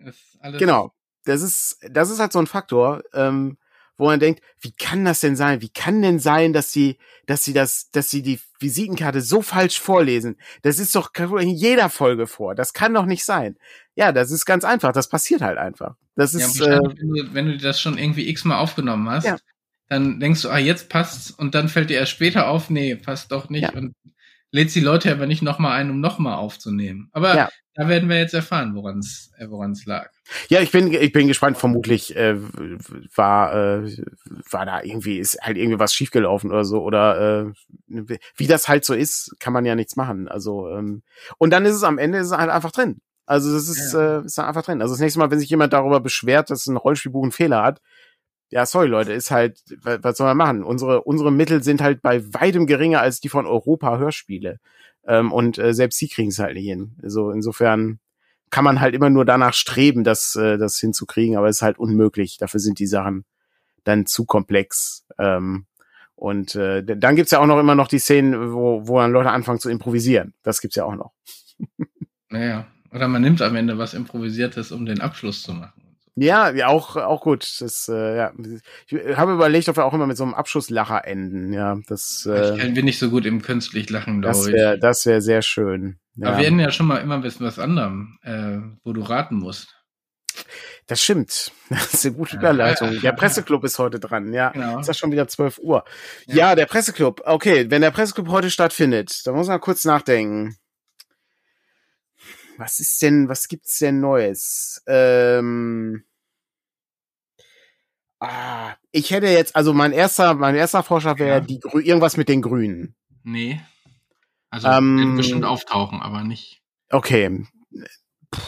Genau. Das ist, das ist halt so ein Faktor, ähm, wo man denkt, wie kann das denn sein? Wie kann denn sein, dass sie, dass sie das, dass sie die Visitenkarte so falsch vorlesen? Das ist doch in jeder Folge vor. Das kann doch nicht sein. Ja, das ist ganz einfach. Das passiert halt einfach. Das ist, ja, äh, wenn, du, wenn du das schon irgendwie x-mal aufgenommen hast, ja. dann denkst du, ah, jetzt passt's und dann fällt dir erst später auf, nee, passt doch nicht ja. und lädst die Leute aber nicht nochmal ein, um nochmal aufzunehmen. Aber ja. da werden wir jetzt erfahren, woran es äh, woran es lag. Ja, ich bin ich bin gespannt. Vermutlich äh, war äh, war da irgendwie ist halt irgendwie was schiefgelaufen oder so oder äh, wie das halt so ist, kann man ja nichts machen. Also ähm, und dann ist es am Ende ist es halt einfach drin. Also das ist, ja. äh, ist einfach drin. Also das nächste Mal, wenn sich jemand darüber beschwert, dass ein Rollspielbuch einen Fehler hat, ja, sorry Leute, ist halt, was soll man machen? Unsere, unsere Mittel sind halt bei weitem geringer als die von Europa Hörspiele. Ähm, und äh, selbst sie kriegen es halt nicht hin. Also insofern kann man halt immer nur danach streben, das, äh, das hinzukriegen, aber es ist halt unmöglich. Dafür sind die Sachen dann zu komplex. Ähm, und äh, dann gibt's ja auch noch immer noch die Szenen, wo, wo dann Leute anfangen zu improvisieren. Das gibt's ja auch noch. Naja, oder man nimmt am Ende was Improvisiertes, um den Abschluss zu machen. Ja, ja, auch, auch gut. Das, äh, ja. Ich habe überlegt, ob wir auch immer mit so einem Abschusslacher enden. Ja, das. Äh, ich bin nicht so gut im künstlich Lachen, glaube ich. Wär, das wäre sehr schön. Ja. Aber wir enden ja schon mal immer ein bisschen was anderem, äh, wo du raten musst. Das stimmt. Das ist eine gute Überleitung. Der Presseclub ist heute dran. Ja, genau. ist das schon wieder 12 Uhr. Ja. ja, der Presseclub. Okay, wenn der Presseclub heute stattfindet, dann muss man kurz nachdenken was ist denn, was gibt's denn Neues? Ähm, ah, ich hätte jetzt, also mein erster, mein erster Vorschlag wäre ja. die irgendwas mit den Grünen. Nee. Also ähm, bestimmt auftauchen, aber nicht. Okay. Puh,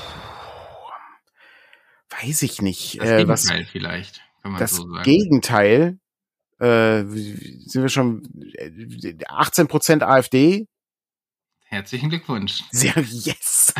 weiß ich nicht. Das äh, Gegenteil was, vielleicht, kann man das so sagen. Gegenteil, äh, sind wir schon 18% äh, AfD? Herzlichen Glückwunsch. Sehr, yes.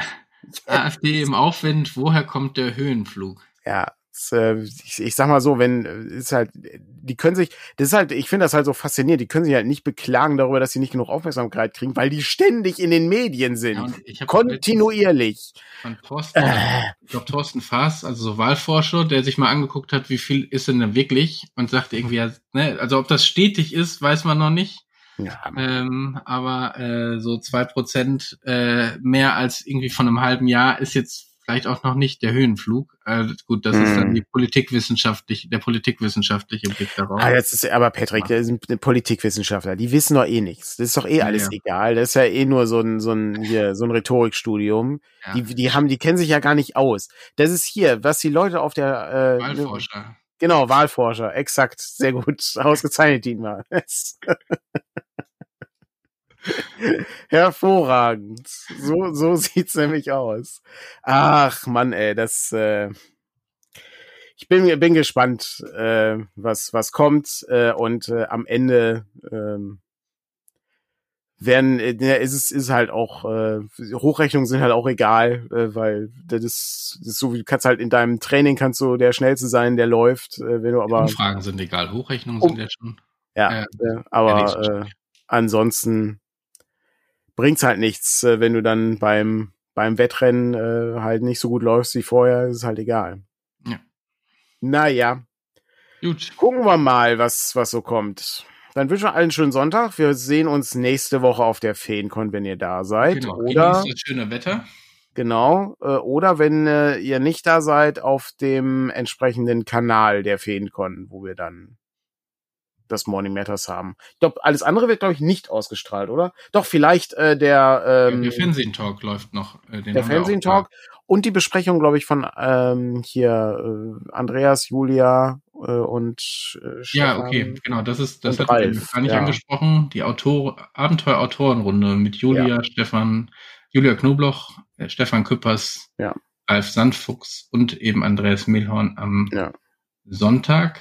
AfD im Aufwind, woher kommt der Höhenflug? Ja, äh, ich, ich sag mal so, wenn äh, ist halt, die können sich, das ist halt, ich finde das halt so faszinierend, die können sich halt nicht beklagen darüber, dass sie nicht genug Aufmerksamkeit kriegen, weil die ständig in den Medien sind. Ja, kontinuierlich. Von Thorsten, äh. ich glaube Thorsten Faas, also so Wahlforscher, der sich mal angeguckt hat, wie viel ist denn da wirklich und sagt irgendwie, ne, also ob das stetig ist, weiß man noch nicht. Ja. Ähm, aber äh, so zwei Prozent äh, mehr als irgendwie von einem halben Jahr ist jetzt vielleicht auch noch nicht der Höhenflug. Äh, gut, das hm. ist dann mhm. die politikwissenschaftliche, der politikwissenschaftliche Blick darauf. Ah, jetzt ist aber Patrick, der sind Politikwissenschaftler, die wissen doch eh nichts. Das ist doch eh alles ja. egal. Das ist ja eh nur so ein so ein hier so ein Rhetorikstudium. Ja. Die die haben, die kennen sich ja gar nicht aus. Das ist hier, was die Leute auf der äh, Wahlforscher. Genau, Wahlforscher, exakt, sehr gut, ausgezeichnet, Dietmar. Hervorragend. So, so sieht's nämlich aus. Ach, Mann, ey, das, äh, ich bin, bin gespannt, äh, was, was kommt, äh, und äh, am Ende, ähm, werden, äh, ist es ist halt auch äh, Hochrechnungen sind halt auch egal, äh, weil das ist, das ist so wie du kannst halt in deinem Training kannst du der schnellste sein, der läuft, äh, wenn du aber Umfragen sind egal, Hochrechnungen um, sind ja schon. Ja, äh, aber äh, ansonsten bringt's halt nichts, äh, wenn du dann beim beim Wettrennen äh, halt nicht so gut läufst wie vorher, ist halt egal. Ja. Naja. Gut. Gucken wir mal, was was so kommt. Dann wünschen wir allen einen schönen Sonntag. Wir sehen uns nächste Woche auf der Feencon, wenn ihr da seid. Genau. Oder das schöne Wetter. Genau. Äh, oder wenn äh, ihr nicht da seid, auf dem entsprechenden Kanal der Feencon, wo wir dann das Morning Matters haben. Ich glaube, alles andere wird, glaube ich, nicht ausgestrahlt, oder? Doch, vielleicht äh, der ähm, Der Fernsehen-Talk läuft noch. Äh, den der Fernsehen-Talk und die Besprechung, glaube ich, von ähm, hier äh, Andreas, Julia äh, und äh, Ja, okay, genau, das ist das hat gar nicht ja. angesprochen. Die Autor Abenteuer-Autorenrunde mit Julia, ja. Stefan, Julia Knobloch, äh, Stefan Küppers. Ja. Ralf Sandfuchs und eben Andreas Mehlhorn am Ja. Sonntag.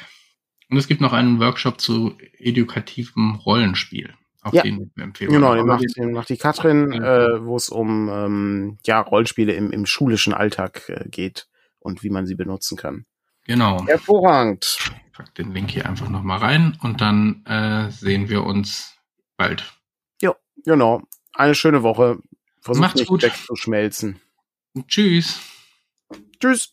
Und es gibt noch einen Workshop zu edukativem Rollenspiel, auf Ja. den wir empfehlen. Genau, den macht, den macht die Katrin, Ja. äh, wo es um ähm, ja, Rollenspiele im, im schulischen Alltag äh, geht und wie man sie benutzen kann. Genau. Hervorragend. Ich pack den Link hier einfach nochmal rein und dann äh, sehen wir uns bald. Genau. Eine schöne Woche. Versucht Macht's nicht gut. wegzuschmelzen. Tschüss. Tschüss.